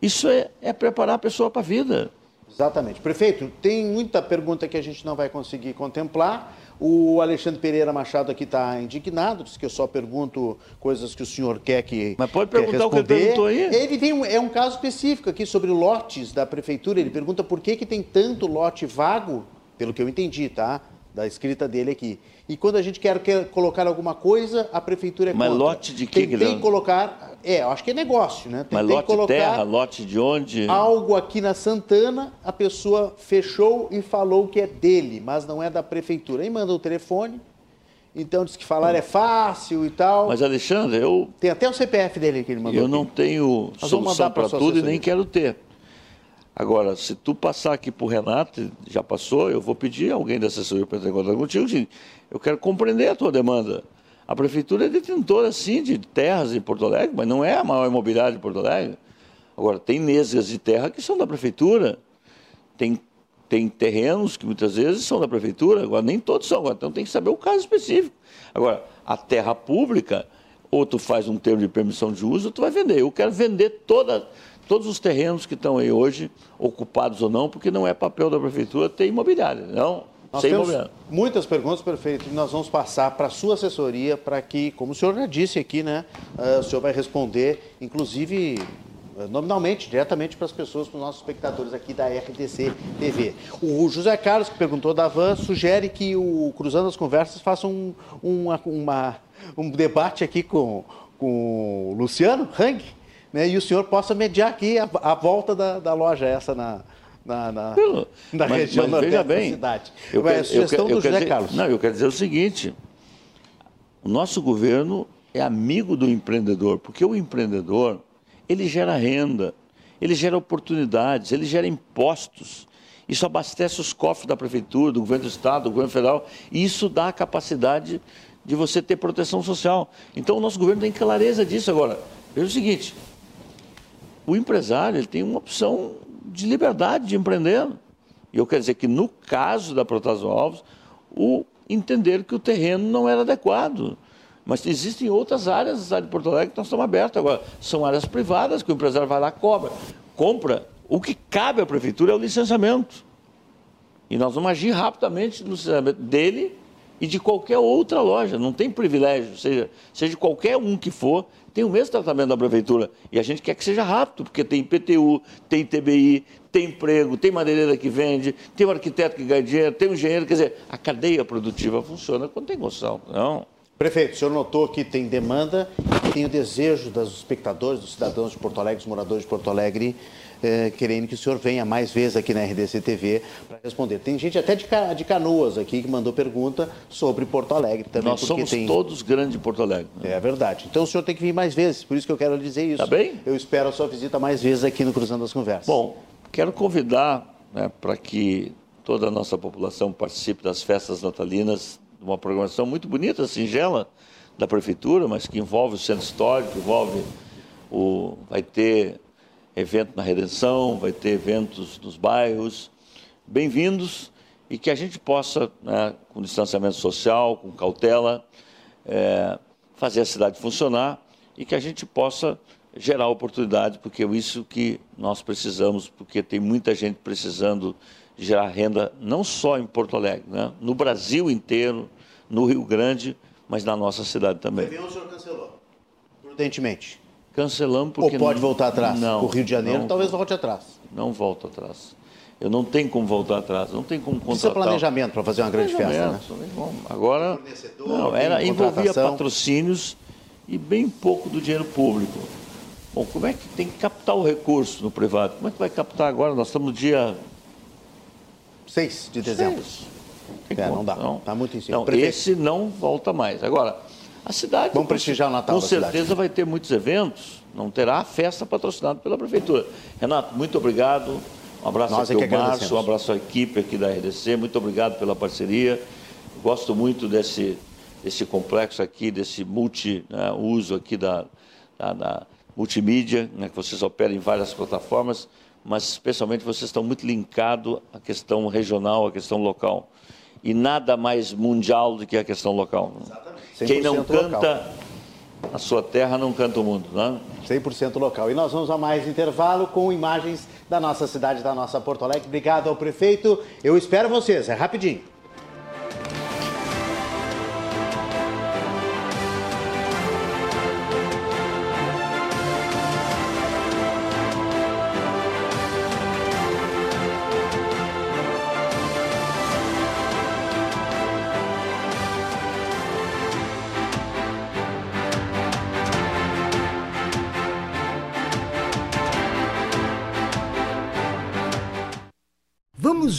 Speaker 4: Isso é, é preparar a pessoa para a vida.
Speaker 3: Exatamente. Prefeito, tem muita pergunta que a gente não vai conseguir contemplar. O Alexandre Pereira Machado aqui está indignado, diz que eu só pergunto coisas que o senhor quer que.
Speaker 4: Mas pode perguntar o que ele perguntou aí.
Speaker 3: Ele tem um, é um caso específico aqui sobre lotes da prefeitura. Ele pergunta por que, que tem tanto lote vago, pelo que eu entendi, tá? Da escrita dele aqui. E quando a gente quer, quer colocar alguma coisa, a prefeitura é
Speaker 4: Mas
Speaker 3: contra.
Speaker 4: lote de quê,
Speaker 3: Tentei
Speaker 4: Guilherme?
Speaker 3: colocar. É, eu acho que é negócio, né?
Speaker 4: Mas
Speaker 3: Tentei
Speaker 4: lote
Speaker 3: colocar
Speaker 4: terra, lote de onde?
Speaker 3: algo aqui na Santana, a pessoa fechou e falou que é dele, mas não é da prefeitura. Aí manda o telefone, então diz que falar é fácil e tal.
Speaker 4: Mas, Alexandre, eu,
Speaker 3: Tem até o CPF dele que ele mandou.
Speaker 4: eu não
Speaker 3: aqui.
Speaker 4: tenho
Speaker 3: Nós
Speaker 4: solução para tudo e nem quero ter. Agora, se tu passar aqui para o Renato, já passou, eu vou pedir a alguém da assessoria para entrar em contato contigo. Eu quero compreender a tua demanda. A prefeitura é detentora, sim, de terras em Porto Alegre, mas não é a maior imobiliária de Porto Alegre. Agora, tem nesgas de terra que são da prefeitura. Tem, tem terrenos que muitas vezes são da prefeitura, agora nem todos são. Então tem que saber o caso específico. Agora, a terra pública, ou tu faz um termo de permissão de uso, ou tu vai vender. Eu quero vender toda, todos os terrenos que estão aí hoje, ocupados ou não, porque não é papel da prefeitura ter imobiliária. Não,
Speaker 3: Nós
Speaker 4: sem
Speaker 3: temos muitas perguntas, prefeito, e nós vamos passar para a sua assessoria para que, como o senhor já disse aqui, né, ah, o senhor vai responder, inclusive eh, nominalmente, diretamente para as pessoas, para os nossos espectadores aqui da RDC TV. O José Carlos, que perguntou da Van, sugere que o Cruzando as Conversas faça um, uma- uma- um debate aqui com, com o Luciano Hang, né, e o senhor possa mediar aqui a, a volta da, da loja essa na, na, na, na
Speaker 4: mas-
Speaker 3: região
Speaker 4: mas veja
Speaker 3: nordeste da
Speaker 4: bem,
Speaker 3: cidade.
Speaker 4: eu quero-
Speaker 3: a sugestão
Speaker 4: eu eu
Speaker 3: do José
Speaker 4: dizer-
Speaker 3: Carlos.
Speaker 4: Não, eu quero dizer o seguinte: o nosso governo é amigo do empreendedor, porque o empreendedor ele gera renda, ele gera oportunidades, ele gera impostos. Isso abastece os cofres da prefeitura, do governo do estado, do governo federal, e isso dá a capacidade de você ter proteção social. Então o nosso governo tem clareza disso agora. Veja o seguinte, o empresário ele tem uma opção de liberdade de empreender. E eu quero dizer que no caso da Protásio Alves, o entender que o terreno não era adequado. Mas existem outras áreas da cidade de Porto Alegre que nós estamos abertos agora. São áreas privadas que o empresário vai lá cobra. Compra. O que cabe à prefeitura é o licenciamento. E nós vamos agir rapidamente no licenciamento dele e de qualquer outra loja. Não tem privilégio, seja, seja qualquer um que for, tem o mesmo tratamento da prefeitura. E a gente quer que seja rápido, porque tem IPTU, tem TBI, tem emprego, tem madeireira que vende, tem um arquiteto que ganha dinheiro, tem um engenheiro. Quer dizer, a cadeia produtiva funciona quando tem noção. Não.
Speaker 3: Prefeito, o senhor notou que tem demanda e tem o desejo dos espectadores, dos cidadãos de Porto Alegre, dos moradores de Porto Alegre, eh, querendo que o senhor venha mais vezes aqui na RDC TV para responder. Tem gente até de, de Canoas aqui que mandou pergunta sobre Porto Alegre também.
Speaker 4: Nós somos
Speaker 3: tem...
Speaker 4: todos grandes de Porto Alegre.
Speaker 3: Né? É verdade. Então o senhor tem que vir mais vezes, por isso que eu quero dizer isso.
Speaker 4: Tá bem?
Speaker 3: Eu espero a sua visita mais vezes aqui no Cruzando as Conversas.
Speaker 4: Bom, quero convidar né, para que toda a nossa população participe das festas natalinas, uma programação muito bonita, singela, da prefeitura, mas que envolve o centro histórico, envolve o vai ter evento na Redenção, vai ter eventos nos bairros. Bem-vindos e que a gente possa, né, com distanciamento social, com cautela, é, fazer a cidade funcionar e que a gente possa gerar oportunidade, porque é isso que nós precisamos, porque tem muita gente precisando gerar renda, não só em Porto Alegre, né, no Brasil inteiro, no Rio Grande, mas na nossa cidade também.
Speaker 3: O Réveillon o senhor cancelou, prudentemente.
Speaker 4: Cancelamos porque...
Speaker 3: Ou pode voltar atrás?
Speaker 4: Não.
Speaker 3: O Rio de Janeiro
Speaker 4: não,
Speaker 3: talvez volte atrás.
Speaker 4: Não volta atrás. Eu não tenho como voltar atrás, não tem como contratar.
Speaker 3: Isso é planejamento para fazer uma grande festa, né?
Speaker 4: Agora, não, era, envolvia patrocínios e bem pouco do dinheiro público. Bom, como é que tem que captar o recurso no privado? Como é que vai captar agora? Nós estamos no dia...
Speaker 3: 6 de dezembro. 6. É, não dá, não. Está muito em cima.
Speaker 4: Então, esse não volta mais. Agora, a cidade.
Speaker 3: Vamos prestigiar o Natal.
Speaker 4: Com certeza cidade. vai ter muitos eventos, não terá festa patrocinada pela Prefeitura. Renato, muito obrigado. Um abraço Nós aqui é ao Márcio, um abraço à equipe aqui da RDC, muito obrigado pela parceria. Gosto muito desse, desse complexo aqui, desse multi-uso né, aqui da, da, da multimídia, né, que vocês operam em várias plataformas, mas especialmente vocês estão muito linkados à questão regional, à questão local. E nada mais mundial do que a questão local. Exatamente. Quem não canta local. a sua terra não canta o mundo, né?
Speaker 3: 100% local. E nós vamos a mais intervalo com imagens da nossa cidade, da nossa Porto Alegre. Obrigado ao prefeito. Eu espero vocês, é rapidinho.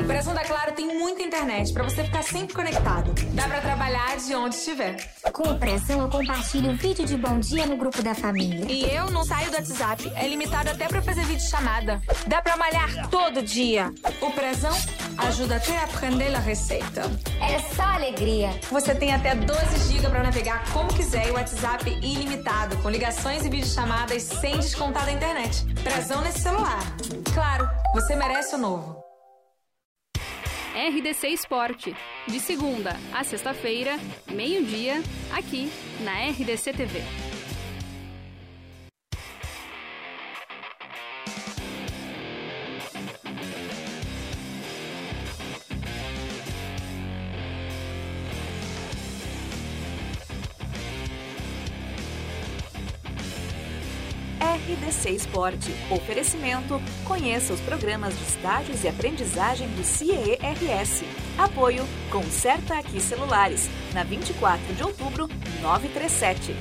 Speaker 16: O Pressão da Claro tem muita internet para você ficar sempre conectado. Dá para trabalhar de onde estiver.
Speaker 10: Com o Pressão, eu compartilho um vídeo de bom dia no grupo da família.
Speaker 16: E eu não saio do WhatsApp. É limitado até para fazer vídeo chamada. Dá para malhar todo dia. O Pressão ajuda até a aprender a receita.
Speaker 10: É só alegria.
Speaker 16: Você tem até 12 GB para navegar como quiser e o WhatsApp ilimitado, com ligações e videochamadas sem descontar da internet. Pressão nesse celular. Claro, você merece o novo.
Speaker 17: RDC Esporte, de segunda a sexta-feira, meio-dia, aqui na RDC TV.
Speaker 18: RDC Esporte. Oferecimento. Conheça os programas de estágios e aprendizagem do CIERS. Apoio. Conserta Aqui Celulares. Na 24 de outubro, 937.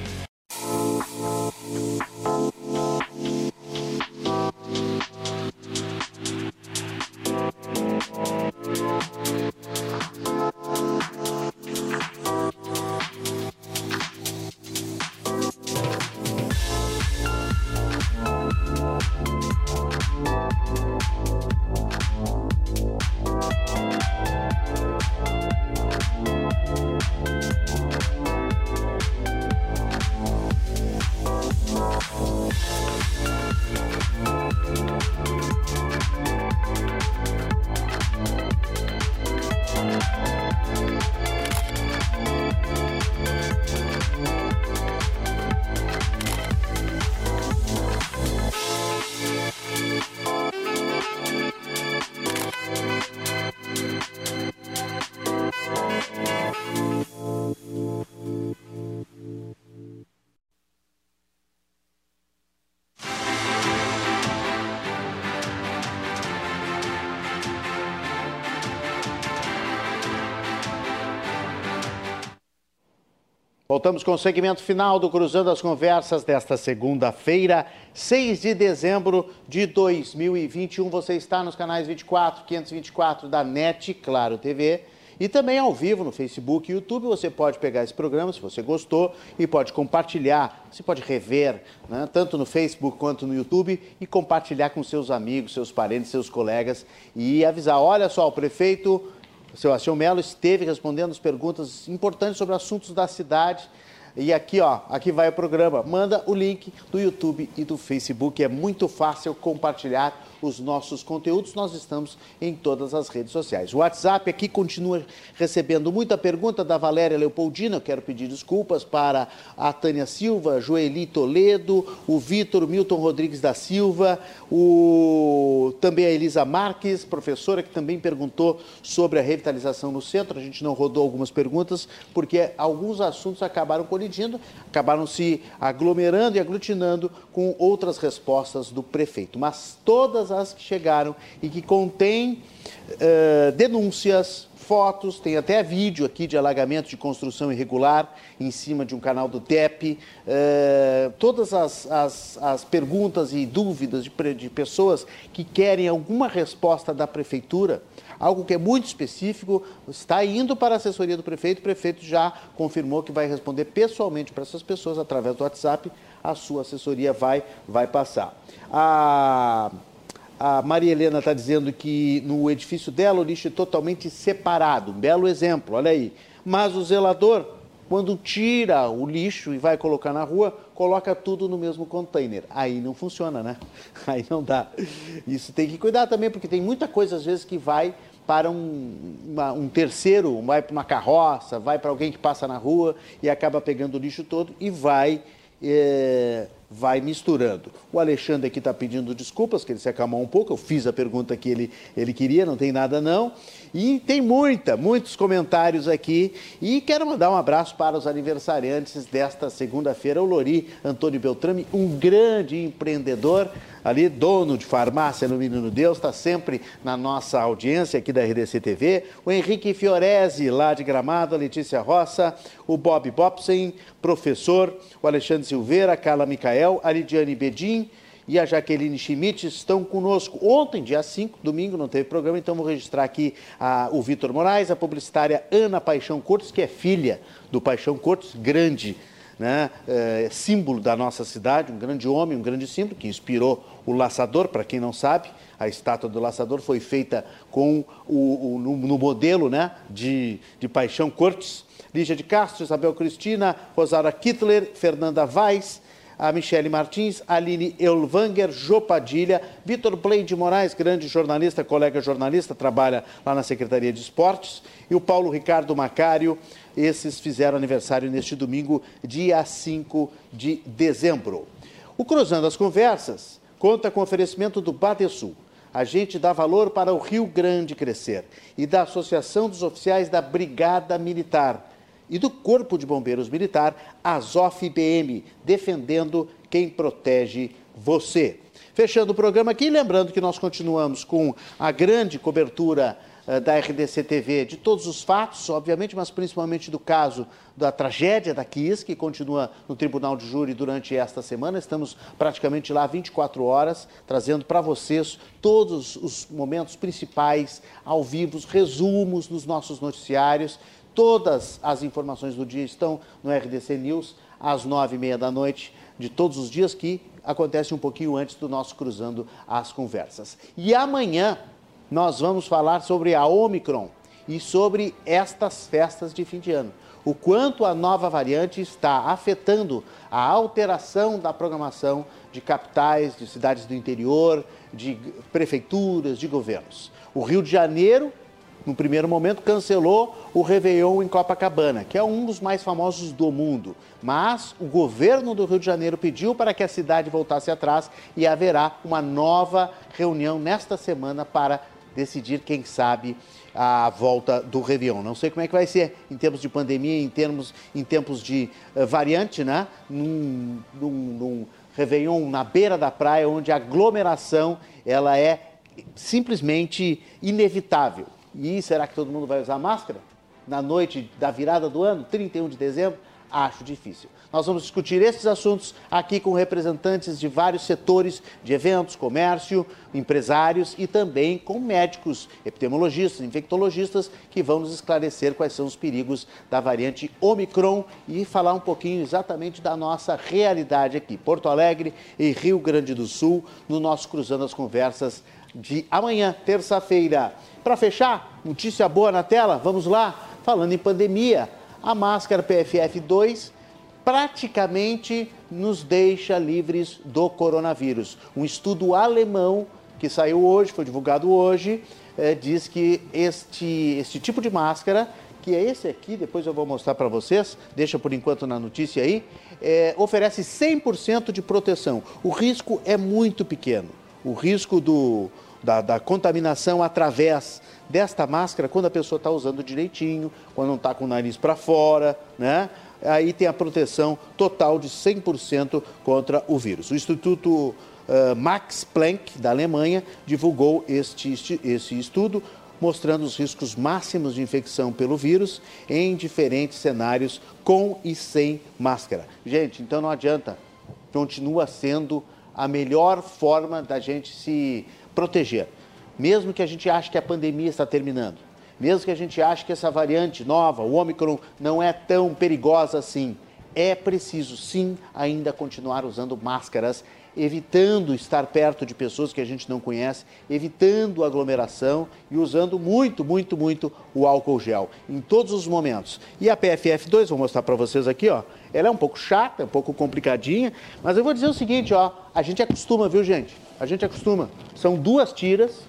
Speaker 3: Voltamos com o segmento final do Cruzando as Conversas desta segunda-feira, 6 de dezembro de 2021. Você está nos canais 24, 524 da NET, Claro TV, e também ao vivo no Facebook e YouTube. Você pode pegar esse programa, se você gostou, e pode compartilhar. Você pode rever, né, tanto no Facebook quanto no YouTube, e compartilhar com seus amigos, seus parentes, seus colegas, e avisar: olha só, o prefeito Sebastião Melo esteve respondendo as perguntas importantes sobre assuntos da cidade. E aqui, ó, aqui vai o programa. Manda o link do YouTube e do Facebook. É muito fácil compartilhar os nossos conteúdos. Nós estamos em todas as redes sociais. O WhatsApp aqui continua recebendo muita pergunta da Valéria Leopoldina. Eu quero pedir desculpas para a Tânia Silva, Joeli Toledo, o Vitor Milton Rodrigues da Silva, o também a Elisa Marques, professora, que também perguntou sobre a revitalização no centro. A gente não rodou algumas perguntas porque alguns assuntos acabaram colidindo, acabaram se aglomerando e aglutinando com outras respostas do prefeito. Mas todas as que chegaram e que contêm uh, denúncias, fotos, tem até vídeo aqui de alagamento de construção irregular em cima de um canal do TEP. Uh, todas as, as, as, perguntas e dúvidas de, de pessoas que querem alguma resposta da prefeitura, algo que é muito específico, está indo para a assessoria do prefeito. O prefeito já confirmou que vai responder pessoalmente para essas pessoas através do WhatsApp. A sua assessoria vai, vai passar. A a Maria Helena está dizendo que no edifício dela o lixo é totalmente separado. Um belo exemplo, olha aí. Mas o zelador, quando tira o lixo e vai colocar na rua, coloca tudo no mesmo container. Aí não funciona, né? Aí não dá. Isso tem que cuidar também, porque tem muita coisa, às vezes, que vai para um, uma, um terceiro, vai para uma carroça, vai para alguém que passa na rua e acaba pegando o lixo todo e vai. É vai misturando. O Alexandre aqui está pedindo desculpas, que ele se acalmou um pouco, eu fiz a pergunta que ele, ele queria, não tem nada não. E tem muita, muitos comentários aqui. E quero mandar um abraço para os aniversariantes desta segunda-feira. O Lori Antônio Beltrame, um grande empreendedor, ali, dono de farmácia no Menino Deus, está sempre na nossa audiência aqui da RDC TV. O Henrique Fiorese, lá de Gramado, a Letícia Roça, o Bob Bobsen, professor, o Alexandre Silveira, a Carla Micael, a Lidiane Bedin e a Jaqueline Schmidt estão conosco. Ontem, dia 5, domingo, não teve programa, então vou registrar aqui a, o Vitor Moraes, a publicitária Ana Paixão Cortes, que é filha do Paixão Cortes, grande né, é, símbolo da nossa cidade, um grande homem, um grande símbolo, que inspirou o laçador, para quem não sabe. A estátua do laçador foi feita com o, o no, no, modelo né, de, de Paixão Cortes. Lígia de Castro, Isabel Cristina, Rosara Kittler, Fernanda Vaz, a Michele Martins, Aline Elvanger, Jô Padilha, Vitor Blade Moraes, grande jornalista, colega jornalista, trabalha lá na Secretaria de Esportes, e o Paulo Ricardo Macário, esses fizeram aniversário neste domingo, dia 5 de dezembro. O Cruzando as Conversas conta com oferecimento do Badesul. A gente dá valor para o Rio Grande crescer e da Associação dos Oficiais da Brigada Militar e do Corpo de Bombeiros Militar, Azof BM, defendendo quem protege você. Fechando o programa aqui, lembrando que nós continuamos com a grande cobertura uh, da RDC TV de todos os fatos, obviamente, mas principalmente do caso da tragédia da Kiss, que continua no Tribunal de Júri durante esta semana. Estamos praticamente lá 24 horas, trazendo para vocês todos os momentos principais, ao vivo, resumos nos nossos noticiários. Todas as informações do dia estão no RDC News, às nove e meia da noite, de todos os dias, que acontece um pouquinho antes do nosso Cruzando as Conversas. E amanhã nós vamos falar sobre a Omicron e sobre estas festas de fim de ano. O quanto a nova variante está afetando a alteração da programação de capitais, de cidades do interior, de prefeituras, de governos. O Rio de Janeiro no primeiro momento, cancelou o Réveillon em Copacabana, que é um dos mais famosos do mundo. Mas o governo do Rio de Janeiro pediu para que a cidade voltasse atrás e haverá uma nova reunião nesta semana para decidir, quem sabe, a volta do Réveillon. Não sei como é que vai ser em termos de pandemia, em termos, em tempos de uh, variante, né? Num, num, num Réveillon na beira da praia, onde a aglomeração ela é simplesmente inevitável. E será que todo mundo vai usar máscara? Na noite da virada do ano, 31 de dezembro? Acho difícil. Nós vamos discutir esses assuntos aqui com representantes de vários setores de eventos, comércio, empresários e também com médicos, epidemiologistas, infectologistas que vão nos esclarecer quais são os perigos da variante Omicron e falar um pouquinho exatamente da nossa realidade aqui, Porto Alegre e Rio Grande do Sul, no nosso Cruzando as Conversas de amanhã, terça-feira. Para fechar, notícia boa na tela, vamos lá. Falando em pandemia, a máscara PFF2 praticamente nos deixa livres do coronavírus. Um estudo alemão que saiu hoje, foi divulgado hoje, é, diz que este, este tipo de máscara, que é esse aqui, depois eu vou mostrar para vocês, deixa por enquanto na notícia aí, é, oferece 100% de proteção. O risco é muito pequeno. O risco do, da, da contaminação através desta máscara, quando a pessoa está usando direitinho, quando não está com o nariz para fora, né? Aí tem a proteção total de 100% contra o vírus. O Instituto uh, Max Planck, da Alemanha, divulgou este, este estudo mostrando os riscos máximos de infecção pelo vírus em diferentes cenários, com e sem máscara. Gente, então não adianta, continua sendo a melhor forma da gente se proteger. Mesmo que a gente ache que a pandemia está terminando, mesmo que a gente ache que essa variante nova, o Omicron, não é tão perigosa assim, é preciso sim ainda continuar usando máscaras, evitando estar perto de pessoas que a gente não conhece, evitando aglomeração e usando muito, muito, muito o álcool gel em todos os momentos. E a PFF2, vou mostrar para vocês aqui, ó. Ela é um pouco chata, um pouco complicadinha, mas eu vou dizer o seguinte, ó, a gente acostuma, viu, gente? A gente acostuma. São duas tiras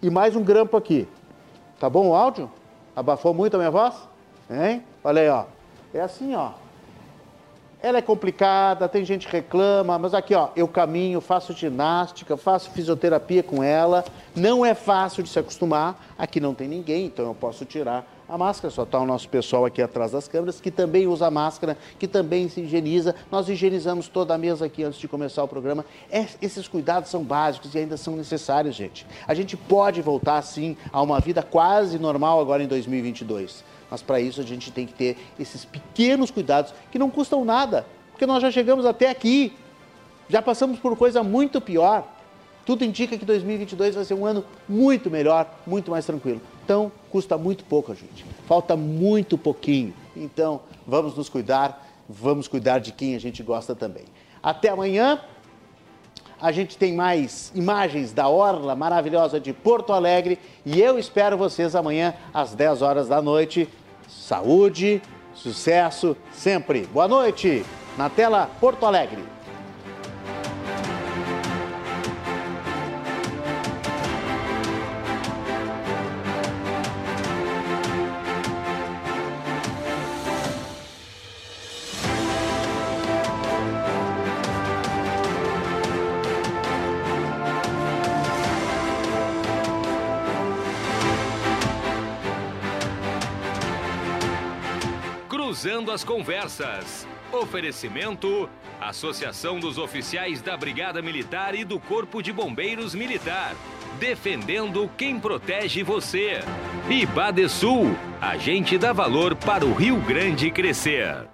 Speaker 3: e mais um grampo aqui. Tá bom o áudio? Abafou muito a minha voz? Hein? Olha aí, ó. É assim, ó. Ela é complicada, tem gente que reclama, mas aqui, ó, eu caminho, faço ginástica, faço fisioterapia com ela. Não é fácil de se acostumar. Aqui não tem ninguém, então eu posso tirar a máscara, só está o nosso pessoal aqui atrás das câmeras, que também usa máscara, que também se higieniza. Nós higienizamos toda a mesa aqui antes de começar o programa. É, esses cuidados são básicos e ainda são necessários, gente. A gente pode voltar, sim, a uma vida quase normal agora em 2022. Mas para isso a gente tem que ter esses pequenos cuidados que não custam nada, porque nós já chegamos até aqui. Já passamos por coisa muito pior. Tudo indica que 2022 vai ser um ano muito melhor, muito mais tranquilo. Então, custa muito pouco, gente. Falta muito pouquinho. Então, vamos nos cuidar, vamos cuidar de quem a gente gosta também. Até amanhã. A gente tem mais imagens da orla maravilhosa de Porto Alegre e eu espero vocês amanhã às 10 horas da noite. Saúde, sucesso sempre. Boa noite. Na tela Porto Alegre.
Speaker 5: As Conversas. Oferecimento: Associação dos Oficiais da Brigada Militar e do Corpo de Bombeiros Militar. Defendendo quem protege você. E Badesul, a gente dá valor para o Rio Grande crescer.